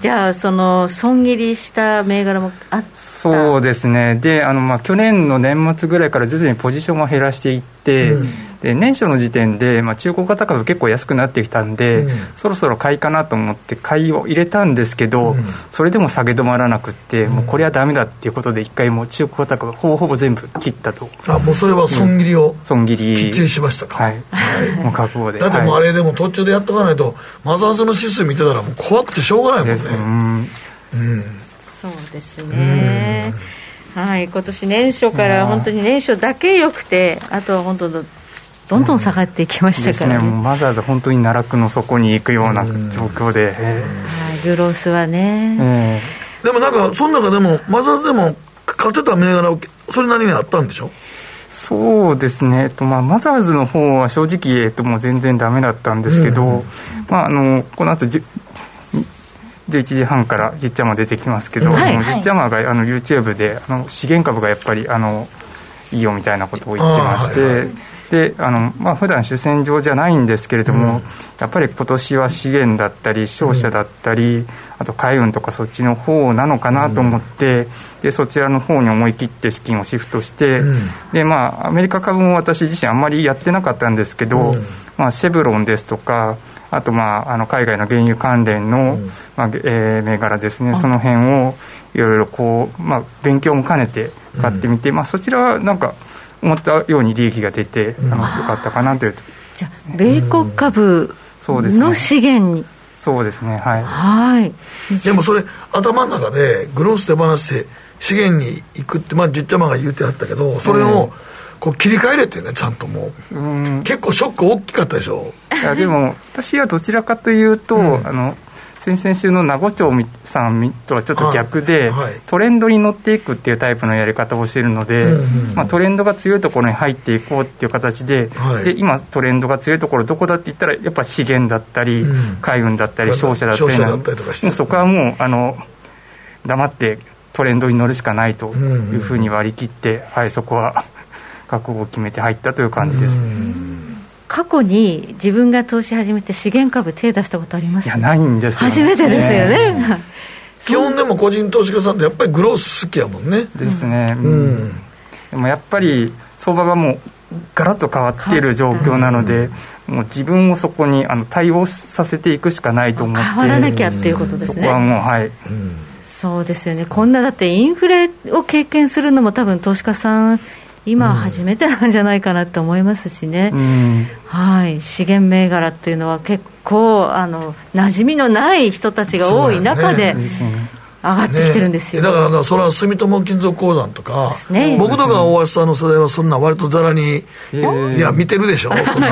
じゃあ、その損切りした銘柄もあった。そうですね、であの、まあ、去年の年末ぐらいから徐々にポジションを減らしていって、うん、で年初の時点で、まあ、中古型株結構安くなってきたんで、うん、そろそろ買いかなと思って、買いを入れたんですけど、うん、それでも下げ止まらなくって、もうこれはだめだっていうことで、一回もう中古型株、ほぼほぼ全部切ったと。あもうそれは損切りを、損切り。きっちりしましたか。はい、はい、もう覚悟で。だってもうあれでも途中でやっとかないと、マザーズの指数見てたら、もう怖くてしょうがないもんね。うん、そうですね。はい、今年年初から本当に年初だけ良くて、あとは本当どんどん下がっていきましたからね、ね。わざわざ本当に奈落の底に行くような状況で、はい、グロースはね、でもなんかその中でもマザーズでも勝てた銘柄それなりにあったんでしょ？そうですね、えっとまあ、マザーズの方は正直、えっと、もう全然だめだったんですけど、うん、まあ、あのこの後11時半からじっちゃま出てきますけど、はい。はい、じっちゃまがあの YouTube であの資源株がやっぱりあのいいよみたいなことを言ってまして。であのまあ普段主戦場じゃないんですけれども、うん、やっぱり今年は資源だったり商社だったり、うん、あと海運とかそっちの方なのかなと思って、うん、でそちらの方に思い切って資金をシフトして、でまあアメリカ株も私自身あんまりやってなかったんですけど、まあ、シェブロンですとかあと、まあ、あの海外の原油関連の、うん、まあえー、銘柄ですね、その辺をいろいろこう、まあ、勉強も兼ねて買ってみて、うん、まあ、そちらはなんか、思ったように利益が出て、あのよかったかなという。じゃあ、米国株の資源に。そうですね、はい。はい。でもそれ、頭の中でグロース手放して資源に行くって、まあ、じっちゃまが言うてはったけど、それを、こう切り替えれてねちゃんともう、うん、結構ショック大きかったでしょ。いやでも私はどちらかというと、うん、あの先々週の名護町さんとはちょっと逆で、はいはい、トレンドに乗っていくっていうタイプのやり方をしているので、うんうん、まあ、トレンドが強いところに入っていこうっていう形ではい、で今トレンドが強いところどこだって言ったらやっぱ資源だったり、うん、海運だったり商社だったりもうそこはもうあの黙ってトレンドに乗るしかないというふうに割り切って、はい、そこは覚悟を決めて入ったという感じです。過去に自分が投資始めて資源株手出したことあります？いやないんです、ね、初めてですよね、基本でも個人投資家さんってやっぱりグロース好きやもんね。ですね、うん、でもやっぱり相場がもうガラッと変わっている状況なので、もう自分をそこにあの対応させていくしかないと思って変わらなきゃっていうことですね、そこはもうはい、そうですよね。こんなだってインフレを経験するのも多分投資家さん今初めてなんじゃないかなと思いますしね、うん、はい。資源銘柄っていうのは結構構あの馴染みのない人たちが多い中で、上がってきてるんですよ、ね、だからそれは住友金属鉱山とか、ね、僕とか大橋さんの世代はそんな割とざらに、いや見てるでしょ？そんな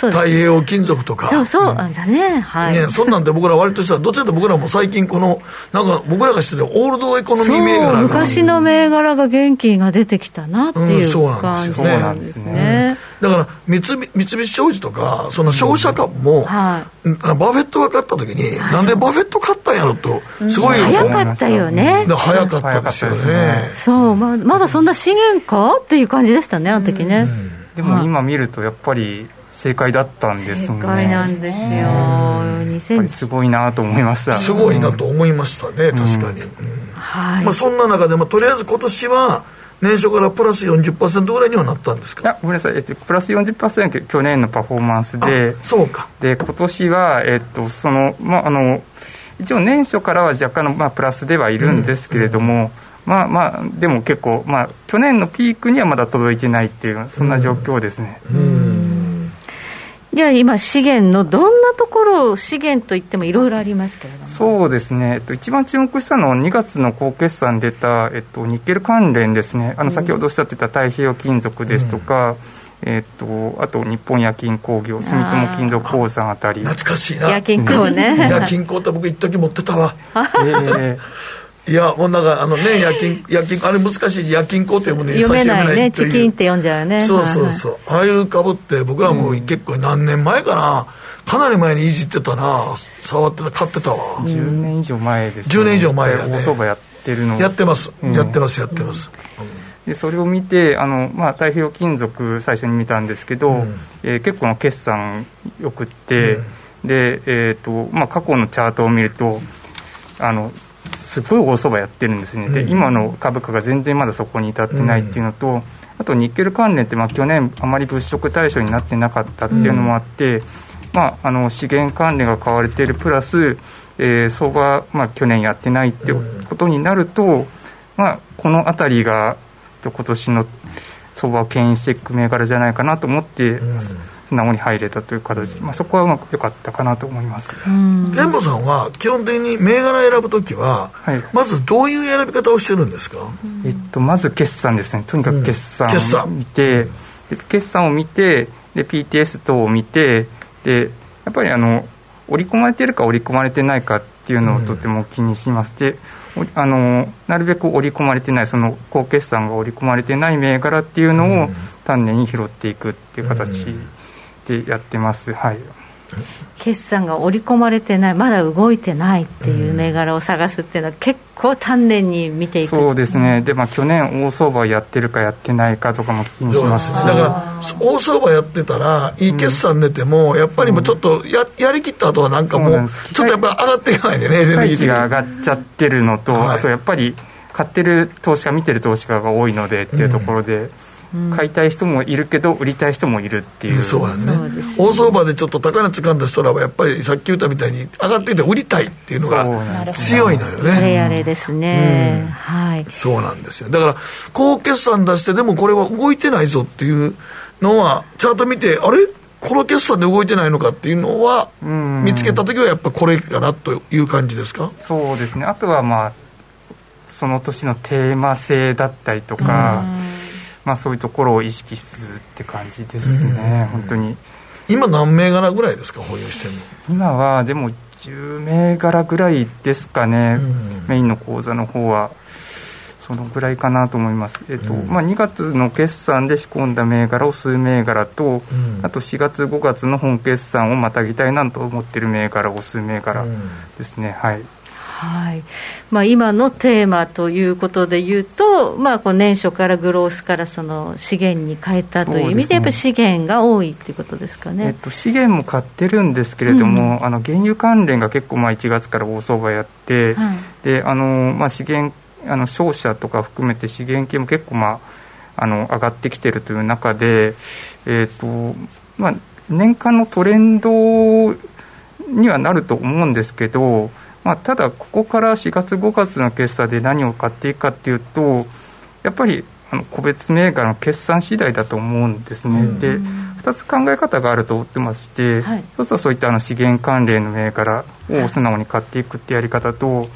太平洋金属とか。そうそうなん。だね。はい。ねそんなんで僕ら割としたらどっちかと僕らも最近このなんか僕らが知ってるオールドエコノミー銘柄昔の銘柄が元気が出てきたなっていう感じなんですね、だから三菱三菱商事とかその商社株も、はい、バフェットが買った時に、なんでバフェット買ったんやろとすごい、早かったよね。早かったですよね。そう。ままだそんな資源かっていう感じでしたねあの時ね、でも今見るとやっぱり正解だったんですもんね。正解なんですよ、やっぱりすごいなと思いました。すごいなと思いましたね確かに、はい。まあ、そんな中で、まあ、とりあえず今年は年初からプラス40%ぐらいにはなったんですか？いやごめんなさい、えっと、プラス40%去年のパフォーマンスで。そうか。で今年は、えっとそのまあ、あの一応年初からは若干の、まあ、プラスではいるんですけれども、うんうん、まあまあでも結構、まあ、去年のピークにはまだ届いてないっていうそんな状況ですね。うんじゃあ今、資源のどんなところを資源といってもいろいろありますけれどもそうですね、えっと、一番注目したのは2月の高決算出た、えっと、ニッケル関連ですね、あの先ほどおっしゃってた太平洋金属ですとか、うん、えっと、あと日本夜勤工業、住友金属鉱山あたり。懐かしいな。夜勤工ね。夜勤工って僕、一時持ってたわ。えーいや、もうなんか、あのね、夜勤、夜勤、あれ難しい、夜勤校って読むね、読めないね、チキンって読んじゃうね。そうそうそう。はいはい、ああいう株って、僕らも結構何年前かな、かなり前にいじってたな、触ってた、買ってたわ。10年以上前ですね。10年以上前やね。大相場やってるのやってます、やってます、やってます。でそれを見てあの、まあ、太平洋金属最初に見たんですけど、うん、えー、結構の決算よくって、うん、で、えーとまあ、過去のチャートを見るとあのすごい大相場やってるんですね、で今の株価が全然まだそこに至ってないっていうのと、あとニッケル関連って、まあ、去年、あまり物色対象になってなかったっていうのもあって、まあ、あの資源関連が買われているプラス、えー、相場、まあ、去年やってないってことになると、まあ、この辺りが今年の相場を牽引していく銘柄じゃないかなと思ってます。素直に入れたという形、まあ、そこはうまく良かったかなと思います。天保さんは基本的に銘柄選ぶときは、はい、まずどういう選び方をしてるんですか、えっと、まず決算ですね。とにかく決算を見て、うん、決算を見てで PTS 等を見てでやっぱりあの織り込まれてるか織り込まれてないかっていうのをとても気にします、であのなるべく織り込まれてないその高決算が織り込まれてない銘柄っていうのを丹念に拾っていくっていう形てやってます。はい。決算が織り込まれてない、まだ動いてないっていう銘柄を探すっていうのは、結構丹念に見ていく。そうですね、でまあ、去年、大相場やってるかやってないかとかも気にします。しだから、大相場やってたら、いい決算出ても、やっぱりもうちょっとややりきった後はなんかもう、ちょっとやっぱ上がっていかないでね、期待値が上がっちゃってるのと、はい、あとやっぱり、買ってる投資家、見てる投資家が多いのでっていうところで。うん買いたい人もいるけど売りたい人もいるっていう、そうやね。大相場でちょっと高値掴んだ人らはやっぱりさっき言ったみたいに上がっていて売りたいっていうのが強いのよね。やれやれですね、うん、はい。そうなんですよ。だから高決算出してでもこれは動いてないぞっていうのはチャート見てあれ？この決算で動いてないのかっていうのは見つけた時はやっぱこれかなという感じですか？そうですね。あとはまあその年のテーマ性だったりとか、まあ、そういうところを意識しつつって感じですね、本当に。今何銘柄ぐらいですか保有してるの？今はでも10銘柄ぐらいですかね、メインの口座の方はそのぐらいかなと思います、えっとまあ、2月の決算で仕込んだ銘柄を数銘柄と、あと4月、5月の本決算をまたぎたいなと思っている銘柄を数銘柄ですね。はいはい。まあ、今のテーマということでいうと、まあ、こう年初からグロースからその資源に変えたという意味で、やっぱ資源が多いっていうことですかね、えっと、資源も買ってるんですけれども、うん、あの原油関連が結構まあ1月から大相場やって、はい、であのまあ、資源あの商社とか含めて資源系も結構、まあ、あの上がってきてるという中で、えーとまあ、年間のトレンドにはなると思うんですけど、まあ、ただ、ここから4月、5月の決算で何を買っていくかっていうと、やっぱりあの個別銘柄の決算次第だと思うんですね。で2つ考え方があると思ってまして、はい、一つはそういったあの資源関連の銘柄を素直に買っていくってやり方と、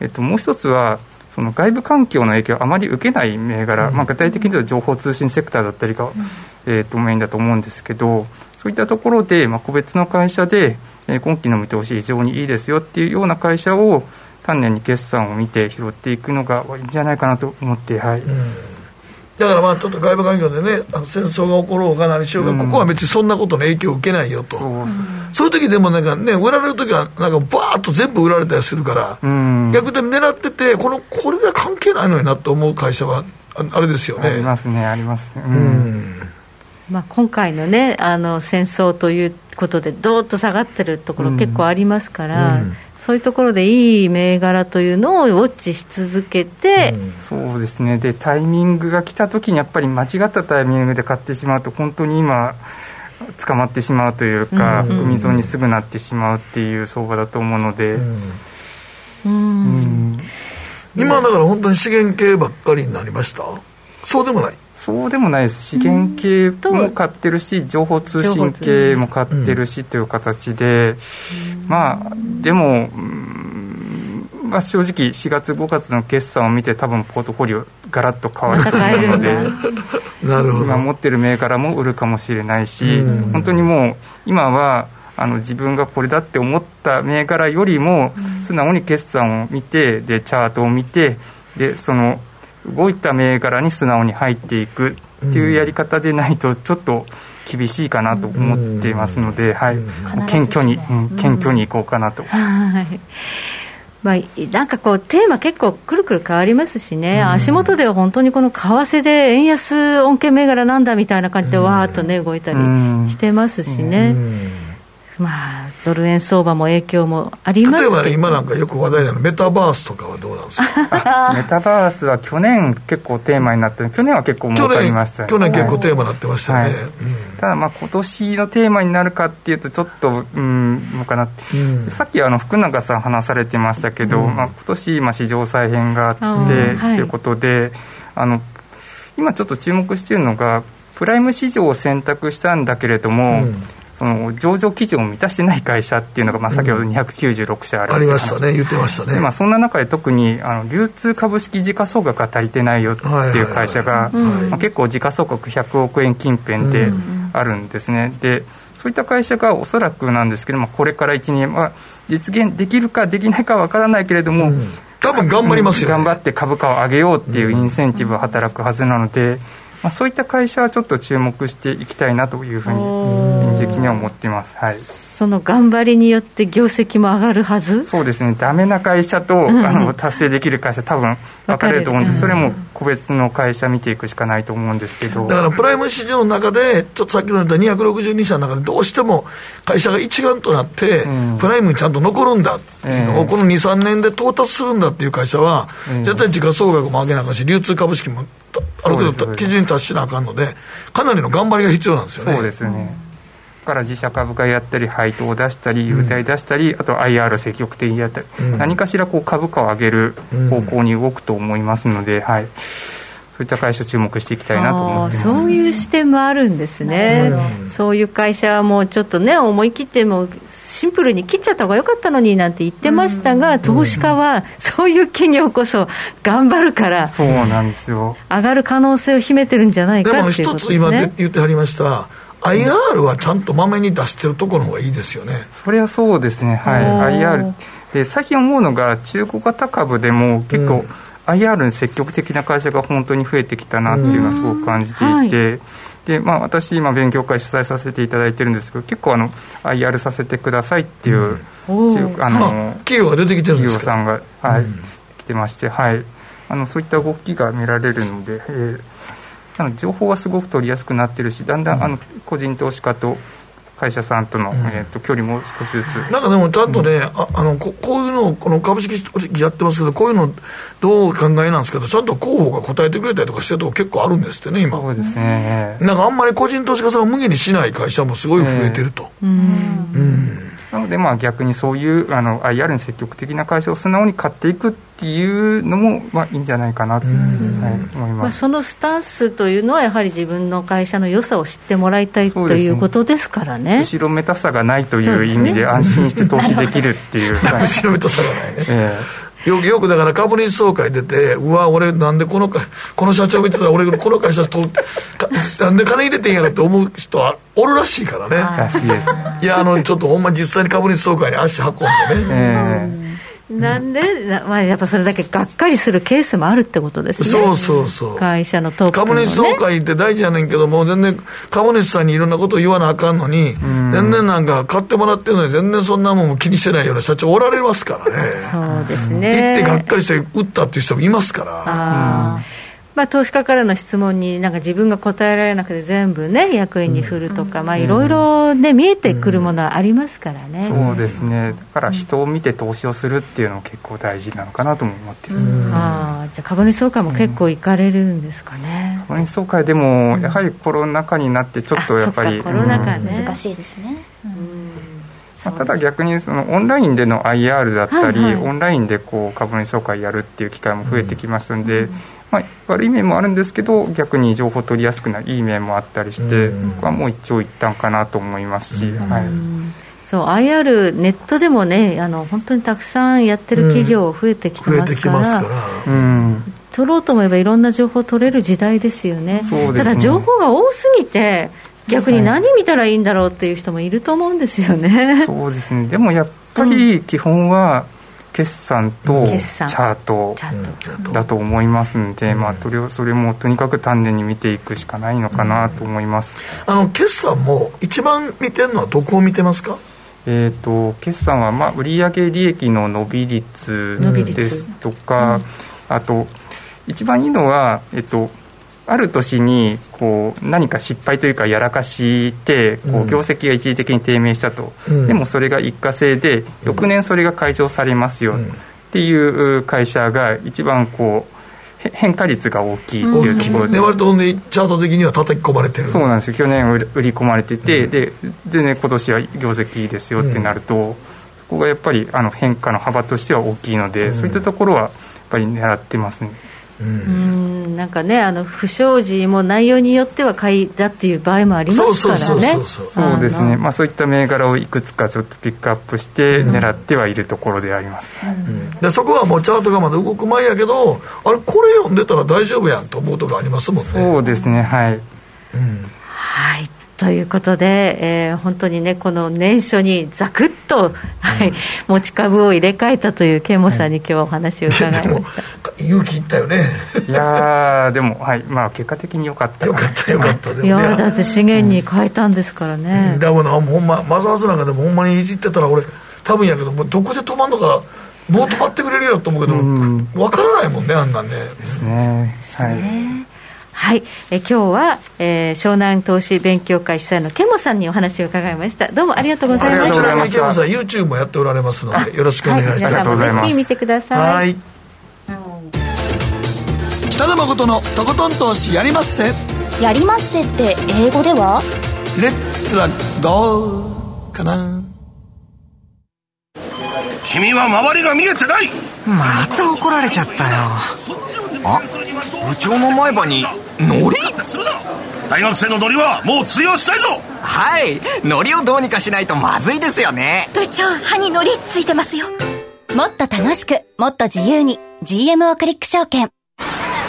えっと、もう一つはその外部環境の影響をあまり受けない銘柄、まあ、具体的に言うと情報通信セクターだったりが、えー、とメインだと思うんですけどそういったところで、まあ、個別の会社で、えー、今期の見通し非常にいいですよっていうような会社を丹念に決算を見て拾っていくのがいいんじゃないかなと思って、はい。だからまあちょっと外部環境でね、戦争が起ころうが何しようが、うん、ここは別にそんなことの影響を受けないよと、そう,、そういう時でもなんかね、売られる時は、なんかばーっと全部売られたりするから、うん、逆で狙ってて、このこれが関係ないのになと思う会社は、あれですよね。ありますね、ありますね。うん、まあ、今回のね、あの戦争ということで、どーっと下がってるところ、結構ありますから。そういうところでいい銘柄というのをウォッチし続けて、うん、そうですね。でタイミングが来た時にやっぱり間違ったタイミングで買ってしまうと本当に今捕まってしまうというか、うん。海損にすぐなってしまうっていう相場だと思うので、うん、今だから本当に資源系ばっかりになりました？そうでもないそうでもないです、資源系も買ってるし、情報通信系も買ってるしという形で、まあ、でも、まあ、正直、4月、5月の決算を見て、多分ポートフォリオ、がらっと変わると思うので、なるほど。今持ってる銘柄も売るかもしれないし、本当にもう、今は、あの自分がこれだって思った銘柄よりも、素直に決算を見て、でチャートを見て、でその動いた銘柄に素直に入っていくっていうやり方でないと、ちょっと厳しいかなと思っていますので、はい、謙虚に、うん、謙虚にいこうかなと。はい。まあ、なんかこう、テーマ結構くるくる変わりますしね、うん、足元では本当にこの為替で円安恩恵銘柄なんだみたいな感じで、わーっとね、動いたりしてますしね。うんまあ、ドル円相場も影響もあります例えば、ね、今なんかよく話題なのメタバースとかはどうなんですか？メタバースは去年結構テーマになって去年は結構儲かりました去年結構テーマになってましたね、はい。うん、ただまあ今年のテーマになるかっていうとちょっとうんどうかなって、うん、さっきあの福永さん話されてましたけど、うん、まあ、今年今市場再編があってということで、あの今ちょっと注目しているのがプライム市場を選択したんだけれども、その上場基準を満たしてない会社っていうのが、まあ、先ほど296社ある、うん、ありましたね、言ってましたね。まあ、そんな中で特にあの流通株式時価総額が足りてないよっていう会社が、まあ、結構時価総額100億円近辺であるんですね。でそういった会社がおそらくなんですけども、これから1年は実現できるかできないかは分からないけれども、うん、多分頑張りますよ、ね、頑張って株価を上げようっていうインセンティブが働くはずなので、まあ、そういった会社はちょっと注目していきたいなというふうに、個人的には思っています。はい。その頑張りによって業績も上がるはず？そうですね、だめな会社と、あの達成できる会社、多分分かれると思うんです、それも個別の会社見ていくしかないと思うんですけど。だからプライム市場の中で、ちょっとさっきの言った262社の中で、どうしても会社が一丸となって、プライムにちゃんと残るんだっていうのを、この2、3年で到達するんだっていう会社は、絶対時価総額も上げなあかんし、流通株式もある程度基準に達しなあかんので、かなりの頑張りが必要なんですよね。そうですよね。から自社株買いやったり、配当を出したり、優待出したり、うん、あと IR 積極的にやったり、うん、何かしらこう株価を上げる方向に動くと思いますので、はい、そういった会社注目していきたいなと思ってそういう視点もあるんですね、うん、そういう会社はもうちょっとね、思い切ってもシンプルに切っちゃった方が良かったのになんて言ってましたが、投資家はそういう企業こそ頑張るから、そうなんですよ。上がる可能性を秘めてるんじゃないかっていうことですね。でも一つ今言ってはりました IR はちゃんとまめに出してるところの方がいいですよね。それはそうですね、はい、IR で最近思うのが、中古型株でも結構、IR に積極的な会社が本当に増えてきたなっていうのはすごく感じていて。うん。はいでまあ、私、今、勉強会主催させていただいてるんですけど、結構あの、IR させてくださいっていう、うん、あの企業が出てきてるんですか？企業さんが、はい、うん、来てまして、はい、あのそういった動きが見られるので、えー、なの情報はすごく取りやすくなってるしだんだん。あの個人投資家と会社さんとの、うん、えーと、距離も少しずつ。なんかでもちゃんとね、うん、ああのここういうのをこの株式やってますけどこういうのどう考えなんですけどちゃんと広報が答えてくれたりとかしてるとこ結構あるんですってね今。そうですね。なんかあんまり個人投資家さんが無限にしない会社もすごい増えてると、えー、うん、うんなのでまあ逆にそういうあの IR に積極的な会社を素直に買っていくっていうのもまあいいんじゃないかなと、はい、思います、まあ、そのスタンスというのはやはり自分の会社の良さを知ってもらいたいということですからね。後ろめたさがないという意味で安心して投資できるっていう、後ろめたさがないね、えーよくよくだから株主総会出て、うわ、俺、なんでこのこの社長見てたら、俺、この会社と、なんで金入れてんやろって思う人はおるらしいからね。らしいです。いや、あの、ちょっとほんま実際に株主総会に足運んでね。えーなんで、まあ、やっぱそれだけがっかりするケースもあるってことですね。そうそうそう。会社のトップ、ね、株主総会って大事やねんけども、全然株主さんにいろんなことを言わなあかんのに、全然なんか買ってもらってるのに全然そんなもんも気にしてないような社長おられますからね。そうですね。行ってがっかりして打ったっていう人もいますから。ああ。うんまあ、投資家からの質問になんか自分が答えられなくて全部ね役員に振るとか、まあ、いろいろね見えてくるものはありますからね、そうですね。だから人を見て投資をするっていうのも結構大事なのかなと思ってる、あじゃあ株主総会も結構行かれるんですかね、株主総会でもやはりコロナ禍になってちょっとやっぱり、コロナ禍ね、難しいですね、まあ、ただ逆にそのオンラインでの IR だったり、はいはい、オンラインでこう株主総会やるっていう機会も増えてきましたので、うんまあ、悪い面もあるんですけど逆に情報取りやすくなるいい面もあったりして、僕はもう一長一短かなと思いますし、はい、そう IR ネットでもねあの本当にたくさんやってる企業増えてきてますから,、うん。取ろうと思えばいろんな情報取れる時代ですよね、ね、ただ情報が多すぎて逆に何見たらいいんだろうっていう人もいると思うんですよね、はい、そうですね。でもやっぱり基本は決算とチャート。だと思いますんで、まあ、それをそれもとにかく丹念に見ていくしかないのかなと思います、あの決算も一番見てるのはどこを見てますか？えーと、決算は、まあ、売上利益の伸び率ですとか、あと一番いいのは、えっと、ある年にこう何か失敗というかやらかしてこう業績が一時的に低迷したと、うん、でもそれが一過性で翌年それが解消されますよ。っていう会社が一番こう変化率が大きいっていうところで、うん、割とチャート的には叩き込まれてる。そうなんですよ。去年売り込まれてて、うん、でで、ね、今年は業績いいですよってなると、そこがやっぱりあの変化の幅としては大きいので、そういったところはやっぱり狙ってますね。うん、なんかね、あの不祥事も内容によっては買いだっていう場合もありますからね、そうですね、まあ、そういった銘柄をいくつかちょっとピックアップして、狙ってはいるところであります、うん、でそこはもうチャートがまだ動く前やけど、あれ、これ読んでたら大丈夫やんと思うとこありますもんね。そうですねはい、うん、はいということで、えー、本当にね、この年初にざくっと、はい、持ち株を入れ替えたというケンモさんに今日はお話を伺いました。勇気いったよね。いやでも、はい、まあ、結果的によかったよかった、よかった。いやだって資源に変えたんですからね。うん、だからほんま、マザーズなんかでもほんまにいじってたら、俺、多分やけど、どこで止まるのか、もう止まってくれるやろと思うけど、わからないもんね、あんなんね。ですね。はい。はい、え今日は、えー、湘南投資勉強会主催のケモさんにお話を伺いました。どうもありがとうございました。ケモさん YouTube もやっておられますのでよろしくお願いします、はい、皆さんもぜひ見てください。はい。北野誠のとことん投資やりまっせ。やりまっせって英語では？レッツはどうかな。君は周りが見えてない。また怒られちゃったよ。あ部長の前歯にノリ大学生のノリはもう通用したいぞ！はい。ノリをどうにかしないとまずいですよね。部長歯にノリついてますよ。もっと楽しくもっと自由に GMO クリック証券。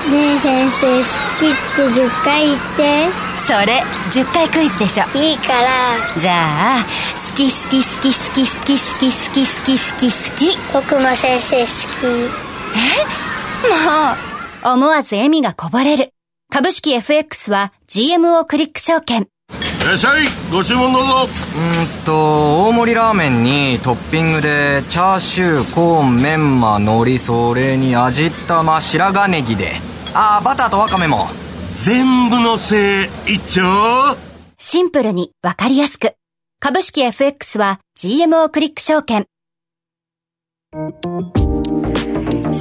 ねえ先生好きって10回言って。それ10回クイズでしょ。いいから。じゃあ好き好き好き好き好き好き好き好き好き好き。僕も先生好き。え？もう思わず笑みがこぼれる。株式 FX は GMO クリック証券。いらっしゃい。ご注文どうぞ。うんと大盛りラーメンにトッピングでチャーシューコーンメンマ海苔それに味玉白髪ネギで。ああバターとワカメも。全部のせい一丁。シンプルにわかりやすく。株式 FX は GMO クリック証券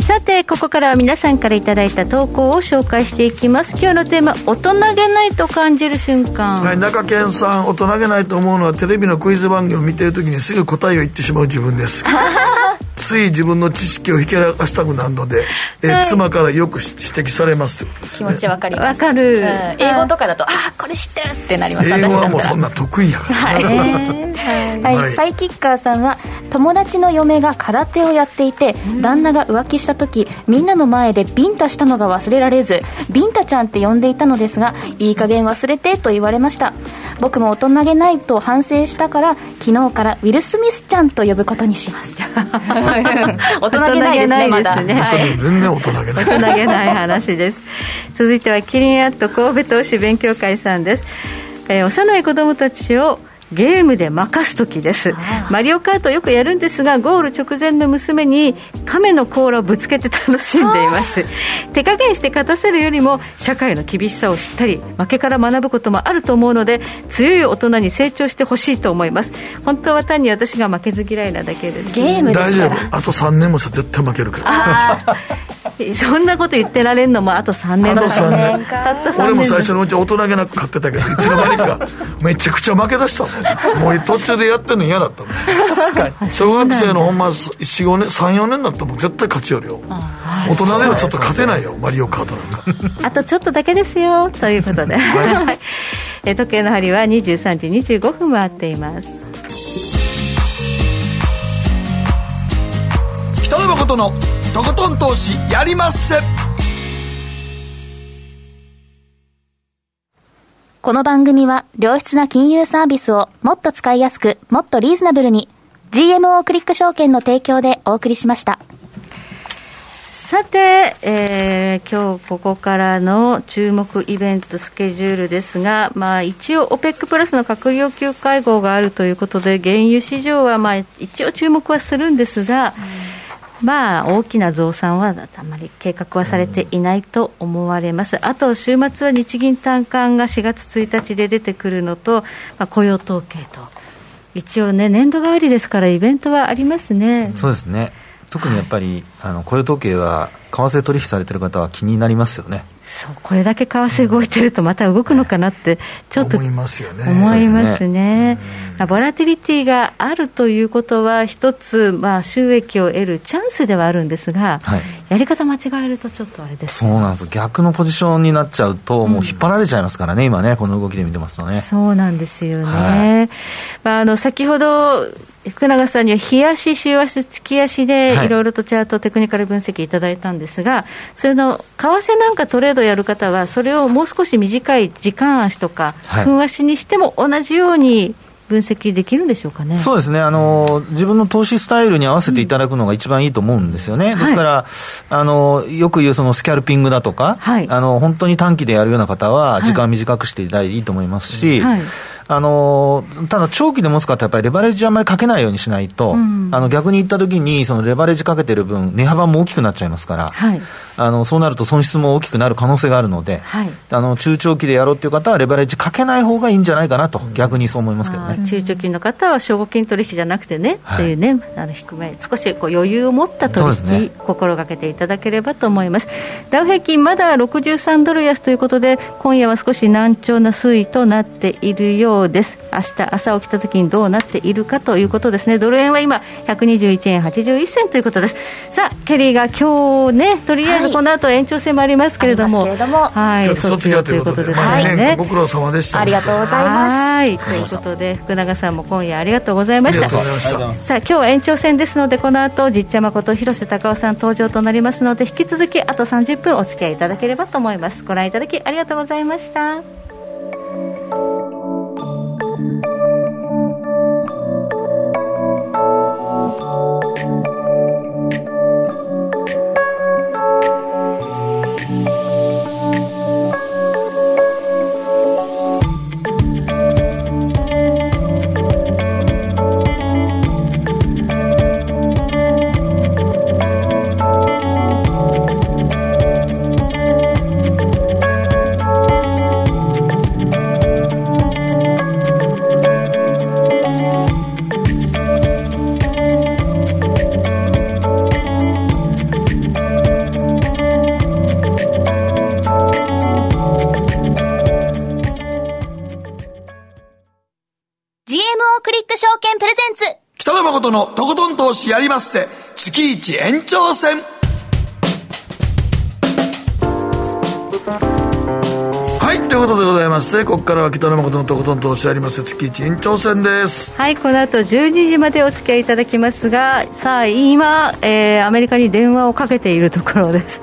さてここからは皆さんからいただいた投稿を紹介していきます。今日のテーマ大人げないと感じる瞬間。はい中堅さん大人げないと思うのはテレビのクイズ番組を見ている時にすぐ答えを言ってしまう自分です。つい自分の知識をひけらかしたくなるので、えー、妻からよく指摘されます、ね、気持ちわかります。わかる、うん、英語とかだとああこれ知ってるってなります英語はもうそんな得意やから、はい、はい、はい、サイキッカーさんは友達の嫁が空手をやっていて、うん、旦那が浮気した時みんなの前でビンタしたのが忘れられずビンタちゃんって呼んでいたのですがいい加減忘れてと言われました。僕も大人げないと反省したから昨日からウィル・スミスちゃんと呼ぶことにします。大人げないですねまだ、ね、全然大人げない。大人げない話です。続いてはキリンアット神戸投資勉強会さんです、えー、幼い子供たちをゲームで任す時です。マリオカートよくやるんですがゴール直前の娘に亀の甲羅をぶつけて楽しんでいます。手加減して勝たせるよりも社会の厳しさを知ったり負けから学ぶこともあると思うので強い大人に成長してほしいと思います。本当は単に私が負けず嫌いなだけです。ゲーム大丈夫。あと3年もさ絶対負けるから そんなこと言ってられるのもあと3年。あと3年。たった3年。俺も最初のうち大人げなく買ってたけどいつの間にかめちゃくちゃ負け出したもん。もう途中でやってるの嫌だったもん。確かに。小学生のほんま45年34年だったらもう絶対勝ちよるよ。大人ではちょっと勝てないよマリオカートなんか。あとちょっとだけですよということで、はい、え時計の針は23時25分回っています。北野誠のとことん投資やりまっせ。この番組は良質な金融サービスをもっと使いやすくもっとリーズナブルに GMO クリック証券の提供でお送りしました。さて、えー、今日ここからの注目イベントスケジュールですが、まあ、一応 OPEC プラスの閣僚級会合があるということで原油市場はまあ一応注目はするんですが、うんまあ、大きな増産はあまり計画はされていないと思われます、あと週末は日銀短観が4月1日で出てくるのと、まあ、雇用統計と、一応ね、年度替わりですから、イベントはありますね。そうですね特にやっぱり、はい、あの雇用統計は、為替取引されてる方は気になりますよね。そうこれだけ為替動いてるとまた動くのかなってちょっと思いますよね。思いますね。ボラティリティがあるということは一つまあ収益を得るチャンスではあるんですが、はい、やり方間違えるとちょっとあれです、そうなんです逆のポジションになっちゃうともう引っ張られちゃいますからね、うん、今ねこの動きで見てますとね。そうなんですよね、はい、まあ、あの先ほど福永さんには日足、週足、月足でい。ろいろとチャート、テクニカル分析いただいたんですが、それの為替なんかトレードやる方は、それをもう少し短い時間足とか、分足にしても同じように分析できるんでしょうかね。そうですね。あの、自分の投資スタイルに合わせていただくのが一番いいと思うんですよね、うん、ですから、はい、あのよく言うそのスキャルピングだとか、はい、あの本当に短期でやるような方は、時間短くしていただいていいと思いますし、はいあのただ、長期で持つ方はやっぱりレバレッジあんまりかけないようにしないと、うん、あの逆に言ったときに、そのレバレッジかけてる分、値幅も大きくなっちゃいますから、はい、あのそうなると損失も大きくなる可能性があるので、はい、あの中長期でやろうっていう方は、レバレッジかけない方がいいんじゃないかなと、うん、逆にそう思いますけどね。中長期の方は、証拠金取引じゃなくてね、はい、っていうね、あの低め、少しこう余裕を持った取引、ね、心がけていただければと思います。ダウ平均まだ63ドル安ということで、今夜は少し難聴な推移となっているようです。明日朝起きた時にどうなっているかということですね。ドル円は今121円81銭ということです。さあケリーが今日ねとりあえずこの後延長戦もありますけれども、はい、卒業ということで、はい、ね、ご苦労様でした、ありがとうございます。ということで福永さんも今夜ありがとうございました。さあ今日は延長戦ですのでこの後じっちゃまこと広瀬隆夫さん登場となりますので引き続きあと30分お付き合いいただければと思います。ご覧いただきありがとうございました投資やりまっせ月一延長戦。はいということでございましてここからは北野誠のとことん投資やります。月一延長戦です。はいこの後12時までお付き合いいただきますがさあ今、えー、アメリカに電話をかけているところです。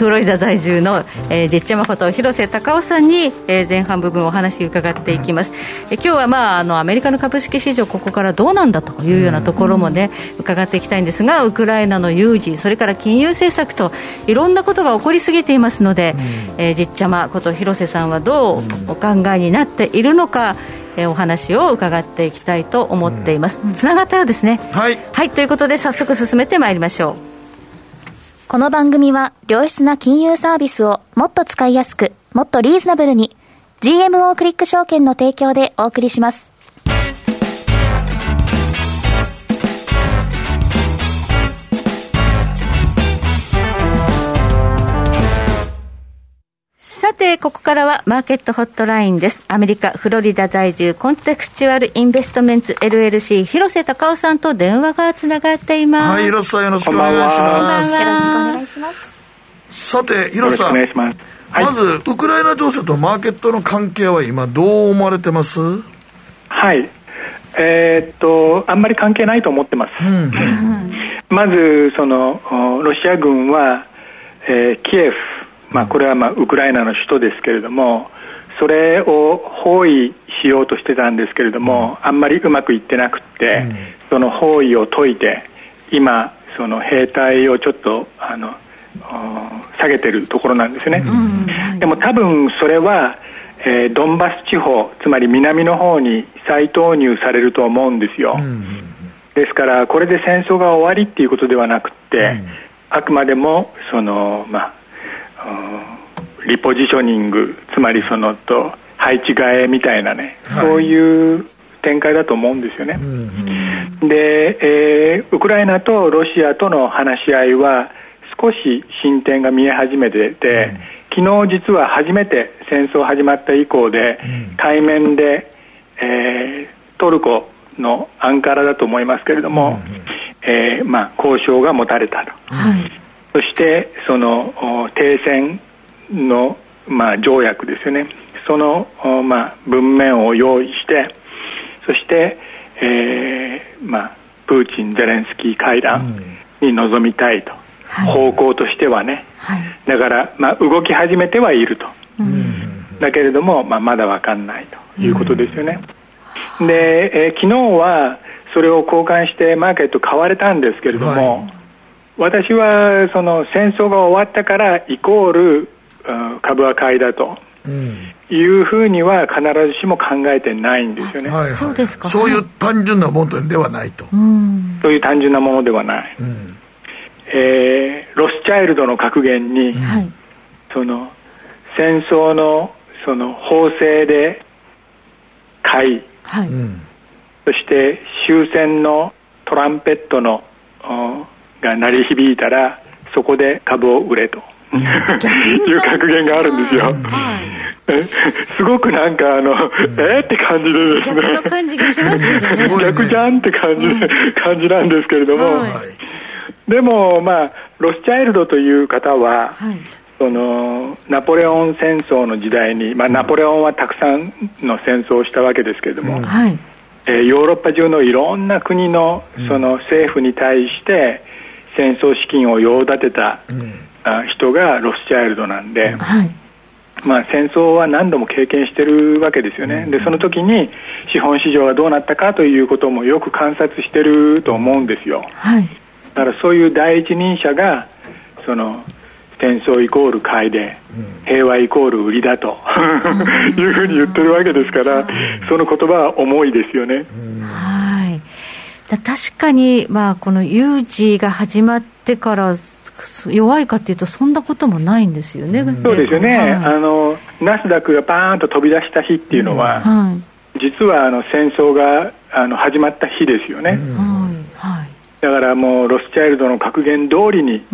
フロリダ在住の、えー、実地誠広瀬隆夫さんに、えー、前半部分お話伺っていきます、えー、今日は、まあ、あのアメリカの株式市場ここからどうなんだというようなところもね、伺っていきたいんですがウクライナの有事それから金融政策といろんなことが起こりすぎていますので、えー、実ちゃまこと広瀬さんはどうお考えになっているのか、えー、お話を伺っていきたいと思っています。つな、がったようですね。はい、はい、ということで早速進めてまいりましょうこの番組は良質な金融サービスをもっと使いやすく、もっとリーズナブルに GMO クリック証券の提供でお送りします。さて、ここからはマーケットホットラインです。アメリカ、フロリダ在住、コンテクチュアルインベストメンツ LLC、広瀬隆夫さんと電話がつながっています。はい、広瀬さんよろしくお願いします。よろしくお願いします。さて、広瀬さん。お願いします。はい、まず、ウクライナ情勢とマーケットの関係は今、どう思われてます？はい。えー、っと、あんまり関係ないと思ってます。うん、まず、その、ロシア軍は、えー、キエフ、まあ、これはまあウクライナの首都ですけれども、それを包囲しようとしてたんですけれども、あんまりうまくいってなくて、その包囲を解いて、今、その兵隊をちょっとあの下げてるところなんですね。でも多分それは、えー、ドンバス地方、つまり南の方に再投入されると思うんですよ。ですから、これで戦争が終わりっていうことではなくて、あくまでもその、まあ、リポジショニングつまりそのと配置替えみたいなね、はい、そういう展開だと思うんですよね、うんうん、で、えー、ウクライナとロシアとの話し合いは少し進展が見え始めてて、うん、昨日実は初めて戦争始まった以降で、対面で、えー、トルコのアンカラだと思いますけれども、うんうん、えー、まあ、交渉が持たれたと、はい、そしてその停戦の、まあ、条約ですよね。その、まあ、文面を用意してそして、えーまあ、プーチン・ゼレンスキー会談に臨みたいと、うん、方向としてはね、はい、だから、まあ、動き始めてはいると、うん、だけれども、まあ、まだ分かんないということですよね、うん、で、えー、昨日はそれを交換してマーケット買われたんですけれども、はい私はその戦争が終わったからイコール株は買いだと。いうふうには必ずしも考えてないんですよね。はいはい、そうですか。そういう単純なものではないと。そういう単純なものではない。うん、えー、ロスチャイルドの格言に、はい、その戦争のその法制で買い、はい、そして終戦のトランペットのが鳴り響いたらそこで株を売れと。いう格言があるんですよ。すごくなんかあの、えー、って感じでですね。逆の感じがしますけどね。逆じゃんって感じ、感じなんですけれども。でもまあ、ロスチャイルドという方は、そのナポレオン戦争の時代に、まあ、ナポレオンはたくさんの戦争をしたわけですけれども、えー、ヨーロッパ中のいろんな国のその政府に対して、戦争資金を用立てた、人がロスチャイルドなんで、はい、まあ、戦争は何度も経験してるわけですよね、でその時に資本市場がどうなったかということもよく観察してると思うんですよ、はい、だからそういう第一人者がその戦争イコール買いで、平和イコール売りだと いうふうに言ってるわけですから、その言葉は重いですよね。はい確かに、まあ、この有事が始まってから弱いかっていうと、そんなこともないんですよね、そうですよね、はい、あのナスダックがバーンと飛び出した日っていうのは、はい、実はあの戦争があの始まった日ですよね、はい、だからもうロスチャイルドの格言通りに、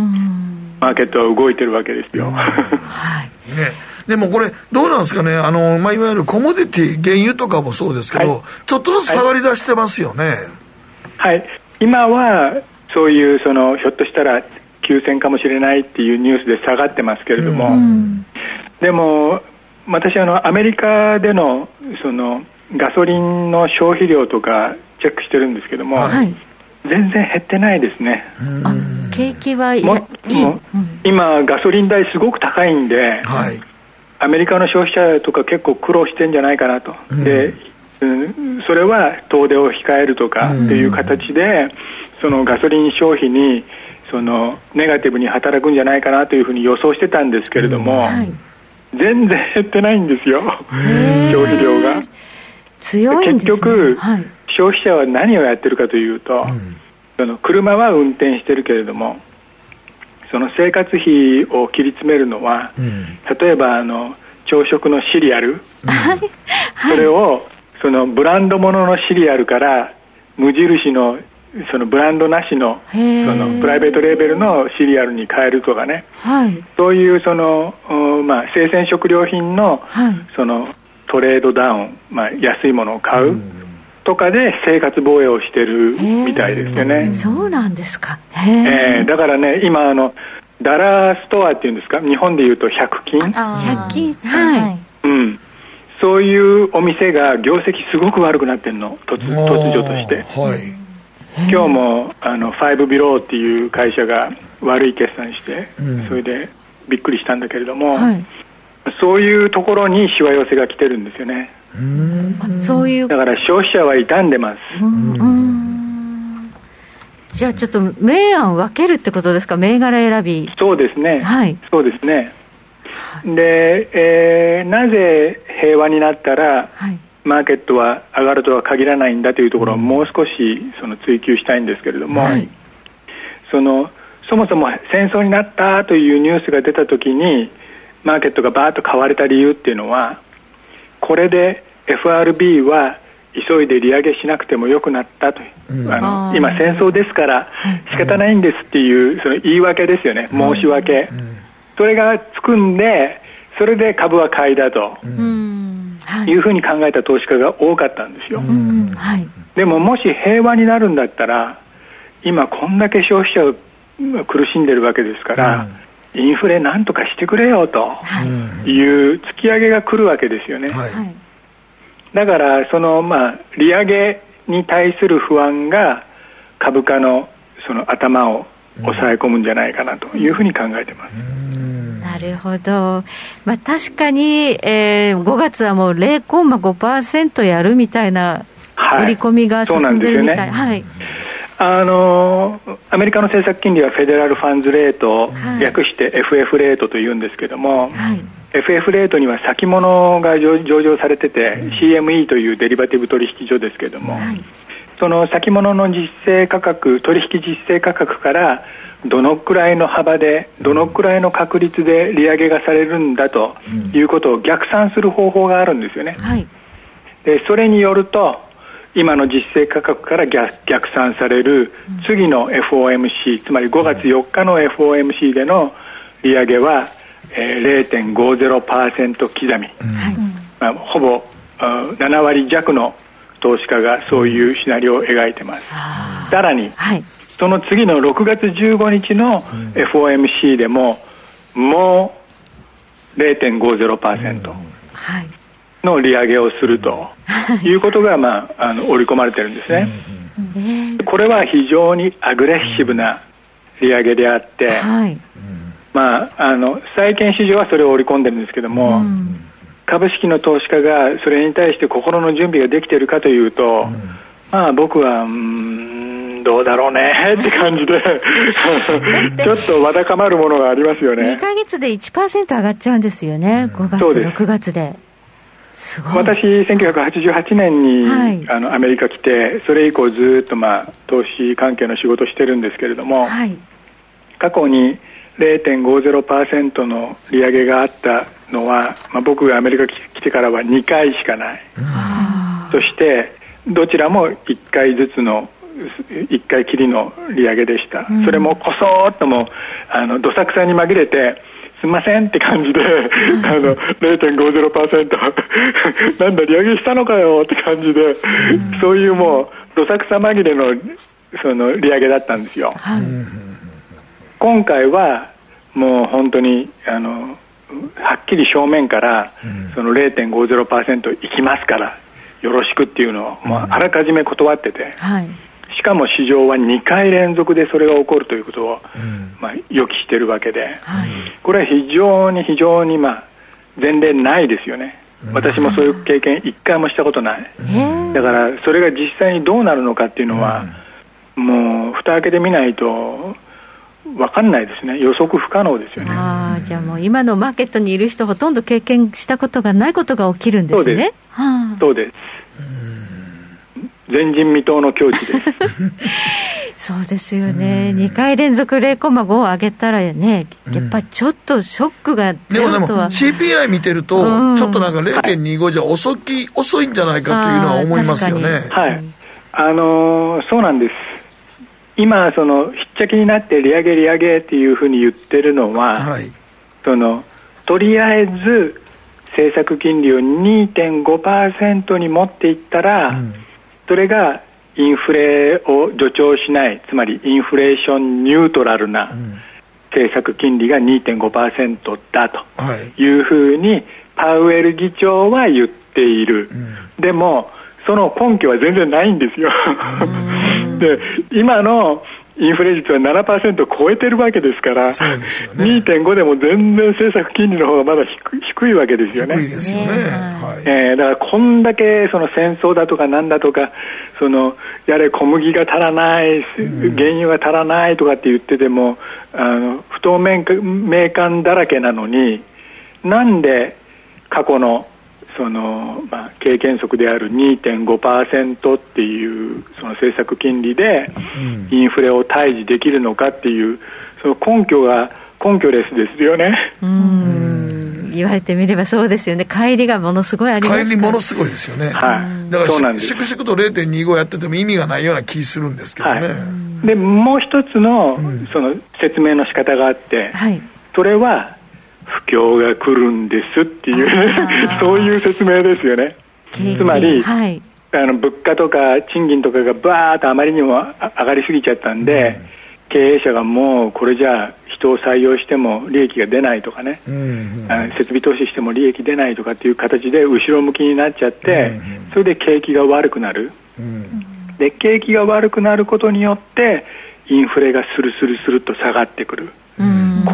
マーケットは動いてるわけですよ。はい。ね。でもこれ、どうなんですかね、あのまあ、いわゆるコモディティ、原油とかもそうですけど、はい、ちょっとずつ下がり出してますよね。はい、はい、今はそういうそのひょっとしたら休戦かもしれないっていうニュースで下がってますけれども、うん、でも私あのアメリカでのそのガソリンの消費量とかチェックしてるんですけども、はい、全然減ってないですね。景気はいい。今、ガソリン代すごく高いんで、はい、アメリカの消費者とか結構苦労してんじゃないかなと。でうん、それは遠出を控えるとかっていう形で、そのガソリン消費にそのネガティブに働くんじゃないかなというふうに予想してたんですけれども、はい、全然減ってないんですよ、消費量が。強い、ね、結局、はい、消費者は何をやってるかというと、うん、その車は運転してるけれども、その生活費を切り詰めるのは、うん、例えばあの朝食のシリアル、うん、それをそのブランド物のシリアルから無印のそのブランドなしのそのプライベートレーベルのシリアルに変えるとかね、はい、そういうその、まあ、生鮮食料品の,、そのトレードダウン、まあ、安いものを買うとかで生活防衛をしてるみたいですよね。そうなんですか、えー、だからね今あのダラーストアっていうんですか？日本でいうと100均。100均。はい、うんそういうお店が業績すごく悪くなってるの？突突如として、はい。今日もあのファイブビローっていう会社が悪い決算して、うん、それでびっくりしたんだけれども、はい、そういうところにしわ寄せが来てるんですよね。そういう。だから消費者は傷んでます。じゃあちょっと明暗分けるってことですか？銘柄選び。そうですね。はい。そうですねで、えー、なぜ平和になったら、はい、マーケットは上がるとは限らないんだというところをもう少しその追求したいんですけれども、はい、そのそもそも戦争になったというニュースが出たときにマーケットがバーッと買われた理由っていうのはこれで FRB は急いで利上げしなくてもよくなったという、うん、あの今、戦争ですから仕方ないんですっていうその言い訳ですよね、申し訳、それがつくんで、それで株は買いだと。い。うふうに考えた投資家が多かったんですよ、はい、でももし平和になるんだったら今こんだけ消費者が苦しんでるわけですから、うん、インフレなんとかしてくれよとい。う突き上げが来るわけですよね、はい、だからそのまあ利上げに対する不安が株価のその頭を抑え込むんじゃないかなというふうに考えてます。なるほど、まあ、確かに、えー、5月はもう0.5%やるみたいな売り込みが進んでるみたい、はい、あのアメリカの政策金利はフェデラルファンズレート、はい、略して FF レートというんですけども、はい、FF レートには先物が上場されてて、うん、CME というデリバティブ取引所ですけども、はい、その先物の実勢価格取引実勢価格からどのくらいの幅でどのくらいの確率で利上げがされるんだということを逆算する方法があるんですよね、はい、でそれによると今の実勢価格から逆逆算される次の FOMC つまり5月4日の FOMC での利上げは、えー、0.50%刻み、まあ、ほぼ7割弱の投資家がそういうシナリオを描いてます。さらに、はい。その次の6月15日の FOMC でも、もう0.50%の利上げをするとい。うことが、まあ、あの織り込まれてるんですね。これは非常にアグレッシブな利上げであって、まあ、あの債券市場はそれを織り込んでるんですけども、株式の投資家がそれに対して心の準備ができているかというと、まあ、僕は、うんどうだろうね って感じで。ちょっとわだかまるものがありますよね。2か月で1%上がっちゃうんですよね、5月、6月で。私、1988年に、はい、あのアメリカ来て、それ以降ずっと、まあ、投資関係の仕事してるんですけれども、はい、過去に0.50%の利上げがあったのは、まあ、僕がアメリカ来てからは2回しかない、そしてどちらも1回ずつの1回きりの利上げでした、うん、それもこそっともあのどさくさに紛れてすみませんって感じで、あの0.50% なんだ、利上げしたのかよって感じで、そういうもう、どさくさ紛れのその利上げだったんですよ。はい、今回はもう本当にあのはっきり正面から、その0.50%いきますから、よろしくっていうのを、もうあらかじめ断ってて、はい、しかも市場は2回連続でそれが起こるということを、まあ、予期しているわけで、はい、これは非常に非常に、まあ、前例ないですよね。私もそういう経験一回もしたことない、だからそれが実際にどうなるのかっていうのは、もう蓋開けてみないと分かんないですね、予測不可能ですよね。あじゃあもう、今のマーケットにいる人、ほとんど経験したことがないことが起きるんですね。そうです、前人未到の境地です。そうですよね、2回連続0コマ5を上げたらね、やっぱりちょっとショックがゼロとは、でもでも CPI 見てると、うん、ちょっとなんか0.25じゃ遅き、遅いんじゃないかというのは思いますよね。はい、あのー、そうなんです今、そのひっちゃきになって利上げ、利上げっていうふうに言ってるのは、はい、そのとりあえず政策金利を2.5%に持っていったら、うん、それがインフレを助長しない、つまりインフレーションニュートラルな政策金利が2.5%だというふうに、パウエル議長は言っている。うん、でもその根拠は全然ないんですよ。で今のインフレ率は7%超えてるわけですから、そうですよね、2.5でも全然政策金利の方がまだ低低いわけですよね。低いですよね。はい、えー、だからこんだけその戦争だとかなんだとか、そのやれ小麦が足らない、原油が足らないとかって言ってても、あの不透明感だらけなのに、なんで過去のその、まあ、経験則である2.5%っていうその政策金利でインフレを退治できるのかっていうその根拠が根拠レスですよね。うん。言われてみればそうですよね、帰りがものすごいあります帰りものすごいですよね、はい、だから粛々と0.25やってても意味がないような気するんですけどね。はい、でもう一つの,、その説明の仕方があって、はい、それは不況が来るんですっていうね、そういう説明ですよね。つまり、はい、あの物価とか賃金とかがバーッとあまりにも上がりすぎちゃったんで、うん、経営者がもうこれじゃあ人を採用しても利益が出ないとかね、うんうん、設備投資しても利益出ないとかっていう形で後ろ向きになっちゃって、うんうん、それで景気が悪くなる、うん、で景気が悪くなることによってインフレがスルスルスルと下がってくる。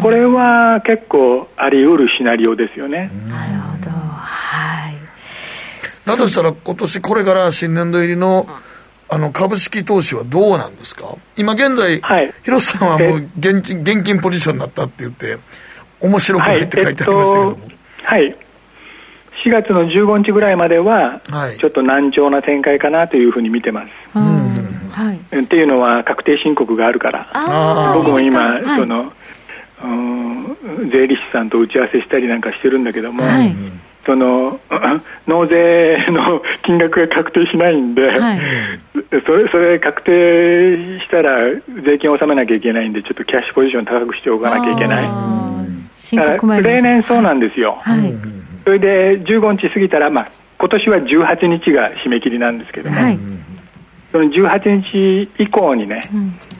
これは結構あり得るシナリオですよね。なるほど。はい。だとしたら今年これから新年度入りのあの株式投資はどうなんですか？今現在、はい、広瀬さんはもう現金現金ポジションになったって言って、面白くないって書いてありましたけども。はい、えっと、4月の15日ぐらいまでは、ちょっと難聴な展開かなというふうに見てます。うん。はい、っていうのは確定申告があるから。僕も今、その税理士さんと打ち合わせしたりなんかしてるんだけども、はい、その 納税の金額が確定しないんで、はい、それそれ確定したら税金を納めなきゃいけないんでちょっとキャッシュポジション高くしておかなきゃいけない。だから例年そうなんですよ、はい、それで15日過ぎたら、まあ、今年は18日が締め切りなんですけども、その18日以降にね、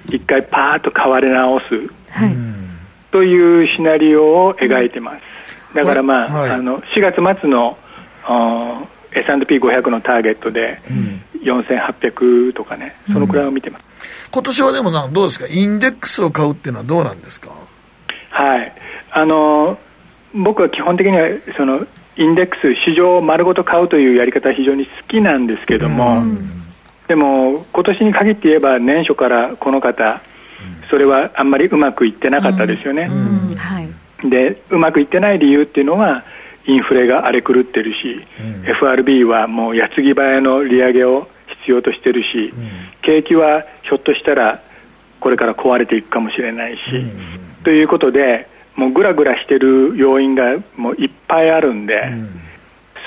一、うん、回パーッと変わり直す、はいというシナリオを描いてます。だからまあ、はい、あの4月末の S&P500 のターゲットで4800とかね、そのくらいを見てます。うん、今年はでもなどうですか、インデックスを買うっていうのはどうなんですか？はい、あの僕は基本的にはそのインデックス、市場を丸ごと買うというやり方は非常に好きなんですけども、うん、でも今年に限って言えば年初からこの方それはあんまりうまくいってなかったですよね。でうまくいってない理由っていうのはインフレが荒れ狂ってるし、うん、FRB はもう矢継ぎ早の利上げを必要としてるし、うん、景気はひょっとしたらこれから壊れていくかもしれないし、うん、ということでもうぐらぐらしてる要因がもういっぱいあるんで、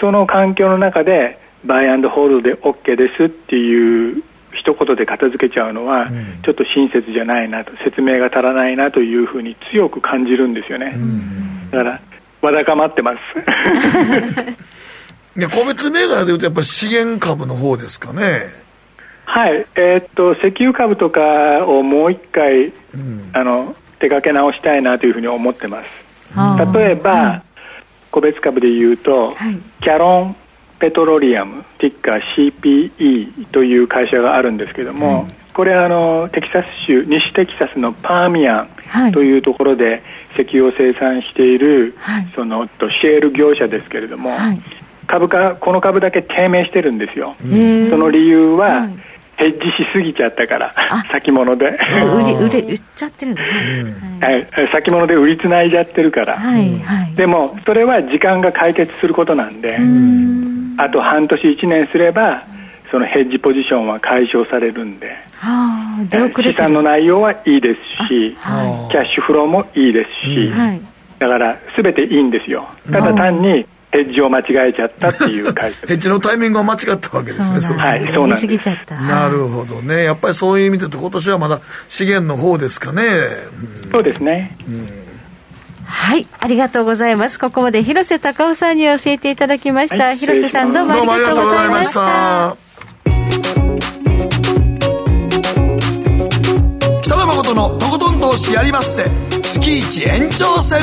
その環境の中でバイアンドホールドで OK ですっていう一言で片付けちゃうのは、ちょっと親切じゃないなと説明が足らないなというふうに強く感じるんですよね。だからわだかまってます。いや個別銘柄でいうとやっぱり資源株の方ですかね。はい。えー、っと石油株とかをもう一回、うん、あの手掛け直したいなというふうに思ってます。例えば、はい、個別株でいうと、はい、キャロンペトロリアムティッカー CPE という会社があるんですけども、うん、これあのテキサス州西テキサスのパーミアンというところで石油を生産している、はい、そのシェール業者ですけれども、はい、株価この株だけ低迷してるんですよ、その理由は、ヘッジしすぎちゃったから、先物で。売り売れ売っちゃってるんだ、はい、先物で売りつないじゃってるから、はい。はい、でもそれは時間が解決することなんで、あと半年、1年すれば、そのヘッジポジションは解消されるんで、はあ、資産の内容はいいですし、はい、キャッシュフローもいいですし、はい、だからすべていいんですよ。ただ単にヘッジを間違えちゃったっていう会社 ヘッジのタイミングを間違ったわけですね、そうはい、そうなんです。なるほどね。やっぱりそういう意味でと、今年はまだ資源の方ですかね。うん、そうですね。うんはい、ありがとうございます。ここまで広瀬隆夫さんに教えていただきました。はい、広瀬さんどうもありがとうございました。北野誠のとことん投資やりまっせ。月一延長戦。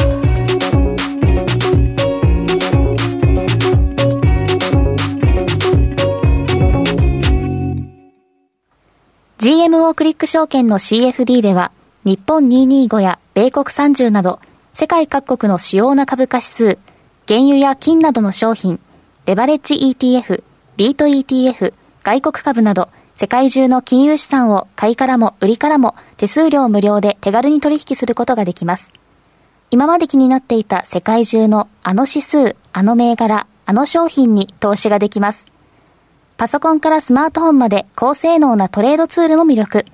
GMO クリック証券の CFD では、日本225や米国30など、世界各国の主要な株価指数、原油や金などの商品、レバレッジ ETF、リート ETF、外国株など、世界中の金融資産を買いからも売りからも手数料無料で手軽に取引することができます。今まで気になっていた世界中のあの指数、あの銘柄、あの商品に投資ができます。パソコンからスマートフォンまで高性能なトレードツールも魅力。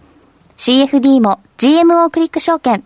CFD も GMO クリック証券。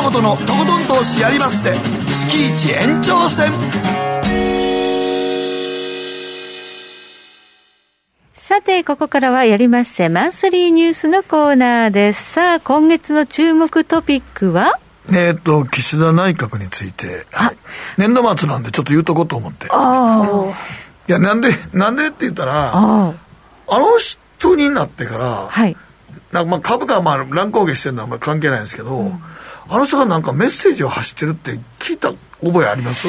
北野誠のとことん投資やりまっせ。月一延長戦。さて、ここからはやりまっせ。マンスリーニュースのコーナーです。さあ、今月の注目トピックは？えっ、ー、と、岸田内閣について、はい、年度末なんでちょっと言うとこうと思って。いや、なんで、なんでって言ったら、あの人になってから、はい、なんかまあ株価はまあ乱高下してるのはあんまり関係ないんですけど、うん、あの人がなんかメッセージを発してるって聞いた覚えあります？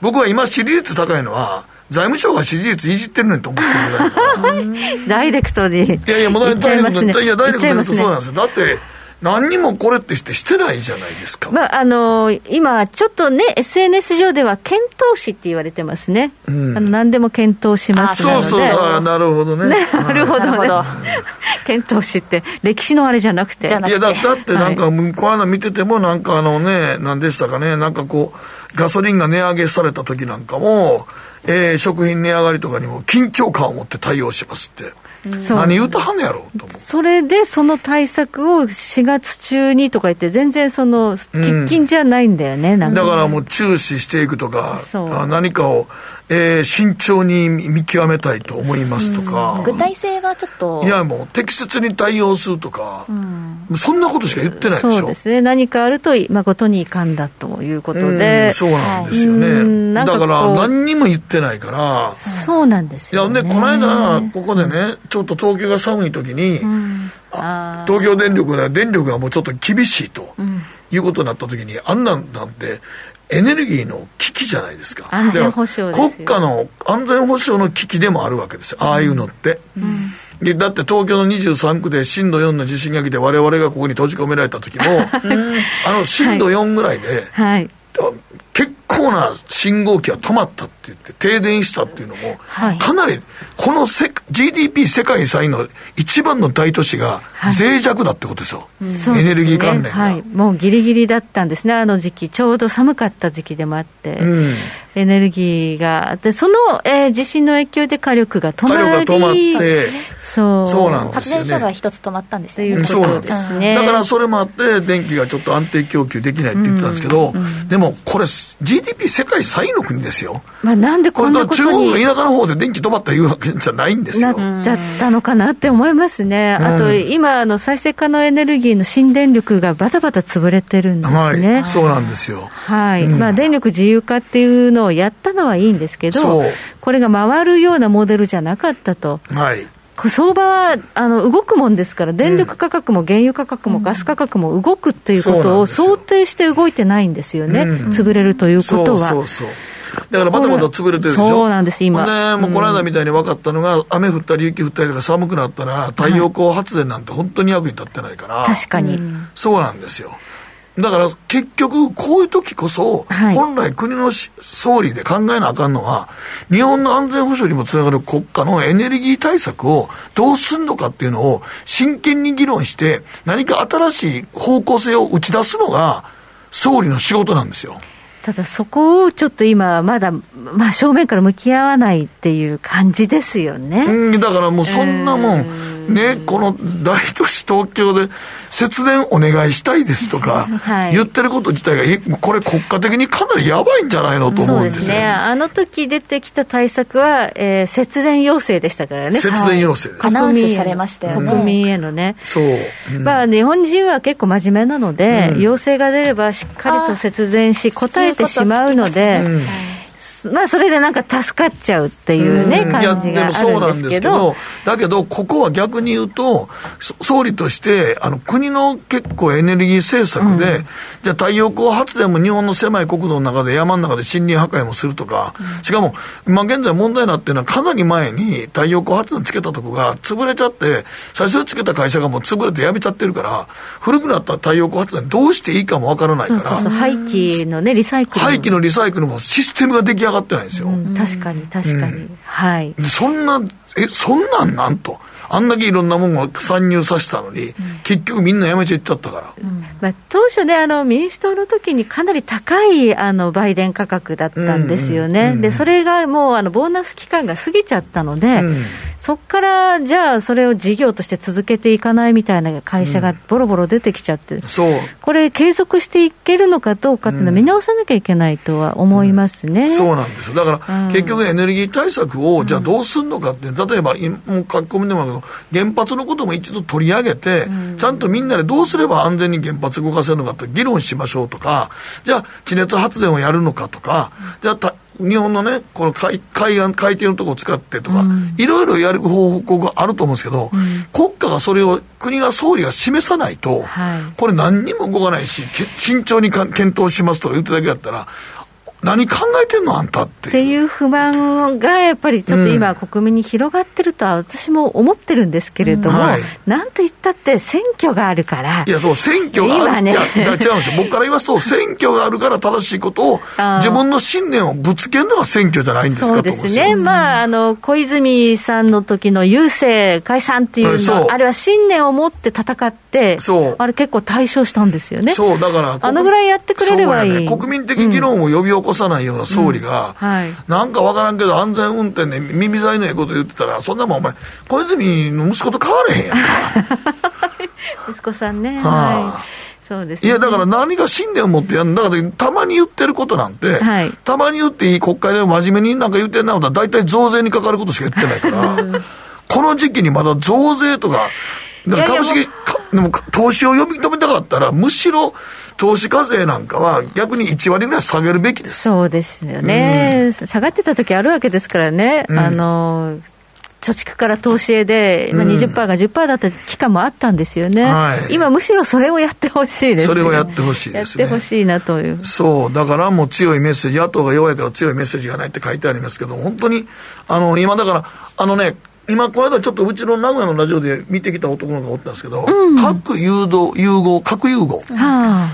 僕は今支持率高いのは、財務省が支持率いじってるのにと思ってるぐらい ダイレクトに。いやいや、もうダイレクト、ね、いや、ダイレクトで言うとそうなんですよ。だって、何にもこれってしてしてないじゃないですか。まあ、あのー、今、ちょっとね、SNS 上では検討しって言われてますね。うん、あの何でも検討しますそうそう、あなるほどね。ね なるほどね。検討しって、歴史のあれじゃなくて。いやだ、だってなんか、はい、この間見てても、なんかあのね、何でしたかね、なんかこう、ガソリンが値上げされた時なんかも、えー、食品値上がりとかにも緊張感を持って対応しますって。何言うたはんねやろとそれでその対策を4月中にとか言って、全然その喫緊じゃないんだよね、うん、だからもう注視していくとか、何かを、えー、慎重に見極めたいと思いますとか、具体性がちょっと。いや、もう適切に対応するとか、うん、そんなことしか言ってないでしょ。そうですね、何かあると誠に遺憾だということで、うそうなんですよね、だから何にも言ってないから、そうなんですよ、ね、いや、ね、この間、ここでね、ちょっと東京が寒い時に、うん、東京電力では電力がもうちょっと厳しいと、いうことになった時に、あんなんなんて、エネルギーの危機じゃないですか。安全保障国家の安全保障の危機でもあるわけですよ。ああいうのって。うんでだって東京の23区で震度4の地震が来て我々がここに閉じ込められた時も、あの震度4ぐらいで、はい、結構な信号機が止まったって言って、停電したっていうのも、はい、かなり、このせ GDP 世界最の一番の大都市が脆弱だってことですよ、はい、エネルギー関連が、はい、もうギリギリだったんですね、あの時期、ちょうど寒かった時期でもあって、うん、エネルギーが、でその、えー、地震の影響で火力が止まり火力が止まって、そうそうなんですよ、ね、発電所が一つ止まったんですね。そうなんですね。だからそれもあって、電気がちょっと安定供給できないって言ってたんですけど、うんうん、でもこれ、GDP 世界3位の国ですよ。まあなんでこんなことに中国の田舎の方で電気止まったいうわけじゃないんですよ。なっちゃったのかなって思いますね。あと、今、の再生可能エネルギーの新電力がバタバタ潰れてるんですね。はい、そうなんですよ。はい。うん、まあ電力自由化っていうのをやったのはいいんですけど、これが回るようなモデルじゃなかったと。はい。相場はあの動くもんですから、電力価格も原油価格もガス価格も動くっていうことを想定して動いてないんですよね、潰れるということは。そうそうだからまだまだ潰れてるでしょ？そうなんです、今。ね、もうこの間みたいに分かったのが、雨降ったり雪降ったりとか寒くなったら、太陽光発電なんて本当に役に立ってないから。確かに。そうなんですよ。だから結局、こういう時こそ、本来国の総理で考えなあかんのは、日本の安全保障にもつながる国家のエネルギー対策をどうすんのかっていうのを真剣に議論して、何か新しい方向性を打ち出すのが、総理の仕事なんですよ。ただそこをちょっと今、まだ、まあ、正面から向き合わないっていう感じですよね。うん、だからもうそんなもん、ね、この大都市東京で節電お願いしたいですとか、言ってること自体が、え、これ国家的にかなりやばいんじゃないの？と思うんですよ、ね、ね。あの時出てきた対策は、えー、節電要請でしたからね。節電要請です。アナウンスされましたよね。国民へのね。そう。うん、まあ、日本人は結構真面目なので、うん、要請が出ればしっかりと節電し、答えてしまうので、まあ、それでなんか助かっちゃうっていうね、うん、感じがあるんですけど。だけど、ここは逆に言うと、総理として、あの、国の結構エネルギー政策で、うん、じゃあ太陽光発電も日本の狭い国土の中で山の中で森林破壊もするとか、うん、しかも、今現在問題になってるのはかなり前に太陽光発電つけたとこが潰れちゃって、最初につけた会社がもう潰れてやめちゃってるから、古くなった太陽光発電どうしていいかもわからないから。そうそうそう廃棄のね、リサイクル。廃棄のリサイクルもシステムが出来上がってないんですよ。うん、確かに、確かに。うん、はい。そんな、え、そんなんなんと。あんだけいろんなものが参入させたのに、うん、結局みんなやめちゃいっちゃったから。まあ、当初ね、あの、民主党の時にかなり高い、あの、売電価格だったんですよね。で、それがもう、あの、ボーナス期間が過ぎちゃったので、そこからじゃあ、それを事業として続けていかないみたいな会社がボロボロ出てきちゃって、う。ん、これ、継続していけるのかどうかっていうのは見直さなきゃいけないとは思いますね、うん、そうなんですよ、だから、結局、エネルギー対策をじゃあどうするのかっていう、例えば、もう書き込みでもあるけど、原発のことも一度取り上げて、ちゃんとみんなでどうすれば安全に原発動かせるのかって議論しましょうとか、じゃあ、地熱発電をやるのかとか、じゃあ、日本のね、この海海岸、海底のところを使ってとか、いろいろやる方法があると思うんですけど、うん、国家がそれを、国が総理が示さないと、はい、これ何にも動かないし、慎重に検討しますとか言ってだけだったら、何考えてんのあんたってっていう不満がやっぱりちょっと今、国民に広がってるとは私も思ってるんんですけれども、うんはい、なんと言ったって選挙があるから。いや、そう、選挙がある。ね、いや、違うんですよ。僕から言いますと、選挙があるから正しいことを、自分の信念をぶつけるのが選挙じゃないんですかそうですね。まあ、あの、小泉さんの時の郵政解散っていうのは、あれは信念を持って戦って、そうあれ結構対象したんですよね。そう、だから、あのぐらいやってくれればいい。ね、国民的議論を呼び起こさないような総理が、うん。はい、なんかわからんけど、安全運転で耳障りのええこと言ってたら、そんなもんお前、小泉の息子と変われへんやんか。息子さんね。はい。そうです、ね、いや、だから何が信念を持ってやるんだから、たまに言ってることなんて、はい、たまに言っていい国会で真面目になんか言ってんなことは、大体増税にかかることしか言ってないから、この時期にまだ増税とか、だから株式、でも投資を呼び止めたかったら、むしろ投資課税なんかは逆に1割ぐらい下げるべきです。そうですよね。うん、下がってた時あるわけですからね。うん、あの、貯蓄から投資へで、今20%が10%だった期間もあったんですよね、はい、今、むしろそれをやってほしいです、ね、それをやってほしいです、ね、やってほしいなという。そう、だからもう強いメッセージ、野党が弱いから強いメッセージがないって書いてありますけど、本当に、あの、今だから、あのね、今、この間ちょっとうちの名古屋のラジオで見てきた男の子がおったんですけど、うん、核誘導、融合、核融合、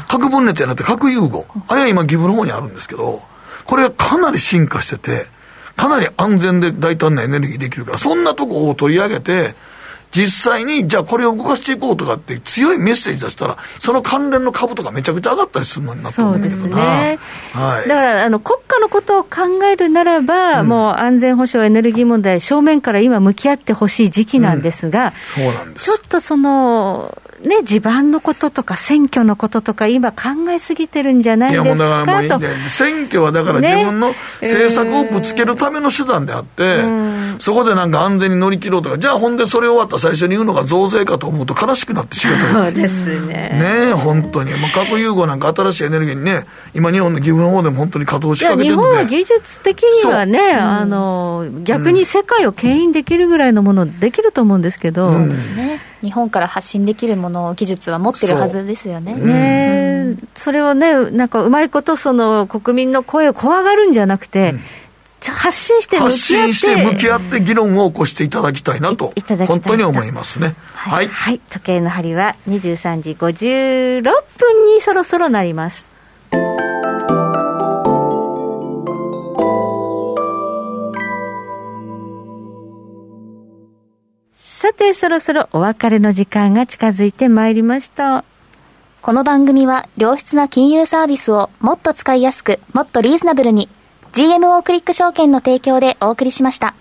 核分裂じゃなくて核融合、あれは今、岐阜の方にあるんですけど、これがかなり進化してて、かなり安全で大胆なエネルギーできるから、そんなとこを取り上げて、実際に、じゃあこれを動かしていこうとかって強いメッセージ出したら、その関連の株とかめちゃくちゃ上がったりするのになってそうですね。はい、だからあの国家のことを考えるならば、うん、もう安全保障、エネルギー問題、正面から今向き合ってほしい時期なんですが、うん、そうなんです。ちょっとその、ね、地盤のこととか選挙のこととか、今、考えすぎてるんじゃないですかいやもうだからもういい選挙はだから自分の政策をぶつけるための手段であって、ねそこでなんか安全に乗り切ろうとか、じゃあほんでそれ終わった最初に言うのが増税かと思うと悲しくなってしまうそうですね。ね本当に。もう核融合なんか新しいエネルギーにね、今日本の岐阜の方でも本当に稼働しかけてるんで。日本は技術的にはね、あの、逆に世界を牽引できるぐらいのものできると思うんですけど。そうですね。日本から発信できるもの、技術は持ってるはずですよね。ね、うん、それをね、なんかうまいことその国民の声を怖がるんじゃなくて、うん。発信して発信して向き合って議論を起こしていただきたいなと本当に思いますね。はい、はい、時計の針は23時56分にそろそろなりますさて、そろそろお別れの時間が近づいてまいりました。この番組は良質な金融サービスをもっと使いやすく、もっとリーズナブルに GMO クリック証券の提供でお送りしました。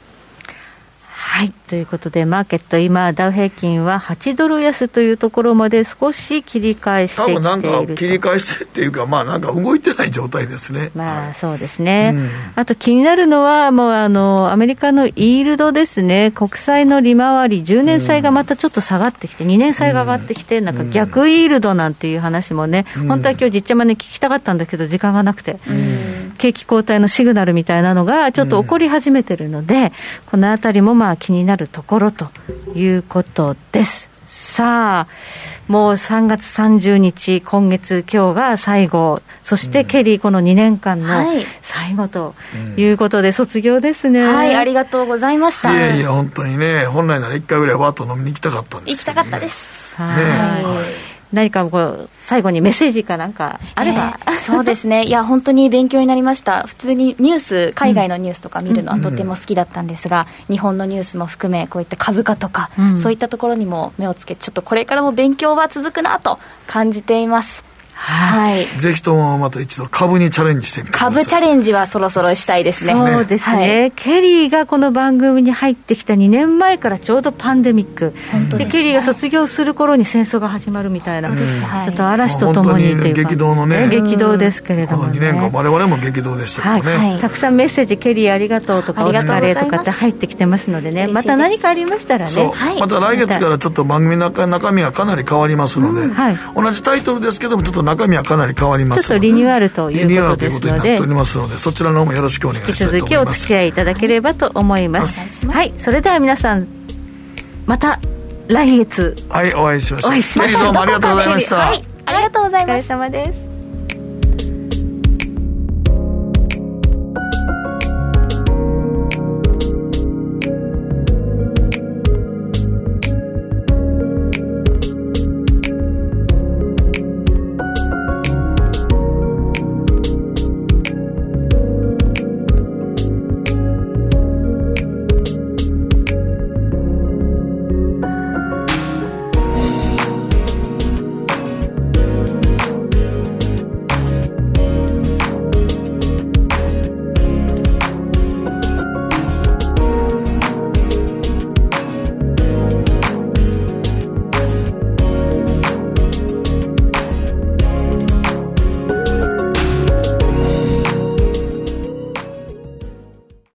はい。ということで、マーケット、今、ダウ平均は8ドル安というところまで少し切り返してきているなんか切り返してっていうか、まあなんか動いてない状態ですね。まあそうですね。うん、あと気になるのは、もうあの、アメリカのイールドですね。国債の利回り、10年債がまたちょっと下がってきて、2年債が上がってきて、なんか逆イールドなんていう話もね、本当は今日じっちゃまね聞きたかったんだけど、時間がなくて。景気後退のシグナルみたいなのがちょっと起こり始めてるので、このあたりもまあ気になるところろということです。さあ、もう3月30日、今月、今日が最後、そしてケリー、この2年間の最後ということで、卒業ですね、はい、ありがとうございました。いやいや、本当にね、本来なら1回ぐらいわっと飲みに行きたかったんですけど、ね、行きたかったです。はい、はい何かこう最後にメッセージかなんかあれば、えー、そうですね、いや、本当に勉強になりました、普通にニュース、海外のニュースとか見るのはとても好きだったんですが、日本のニュースも含め、こういった株価とか、うん、そういったところにも目をつけ、ちょっとこれからも勉強は続くなと感じています。はい、ぜひともまた一度株にチャレンジしてみてください。株チャレンジはそろそろしたいですね。そうですね、はい、ケリーがこの番組に入ってきた2年前からちょうどパンデミック。で、ね、ケリーが卒業する頃に戦争が始まるみたいな、うん、ちょっと嵐とともにというか、激動のね。激動ですけれども、ね、2年間我々も激動でしたけどね、はい、たくさんメッセージケリーありがとうとかお疲れとかって入ってきてますのでね。また何かありましたらね、また来月からちょっと番組の中身がかなり変わりますので、うん。はい、同じタイトルですけどもちょっと中身はかなり変わりますちょっとリニューアルということですので、リニューアルということになっておりますので、そちらの方もよろしくお願いします。引き続きお付き合いいただければと思います。はい、それでは皆さん、また来月。はい、お会いしましょう。お会いしましょう。どうもありがとうございました。はい、ありがとうございます。お疲れ様です。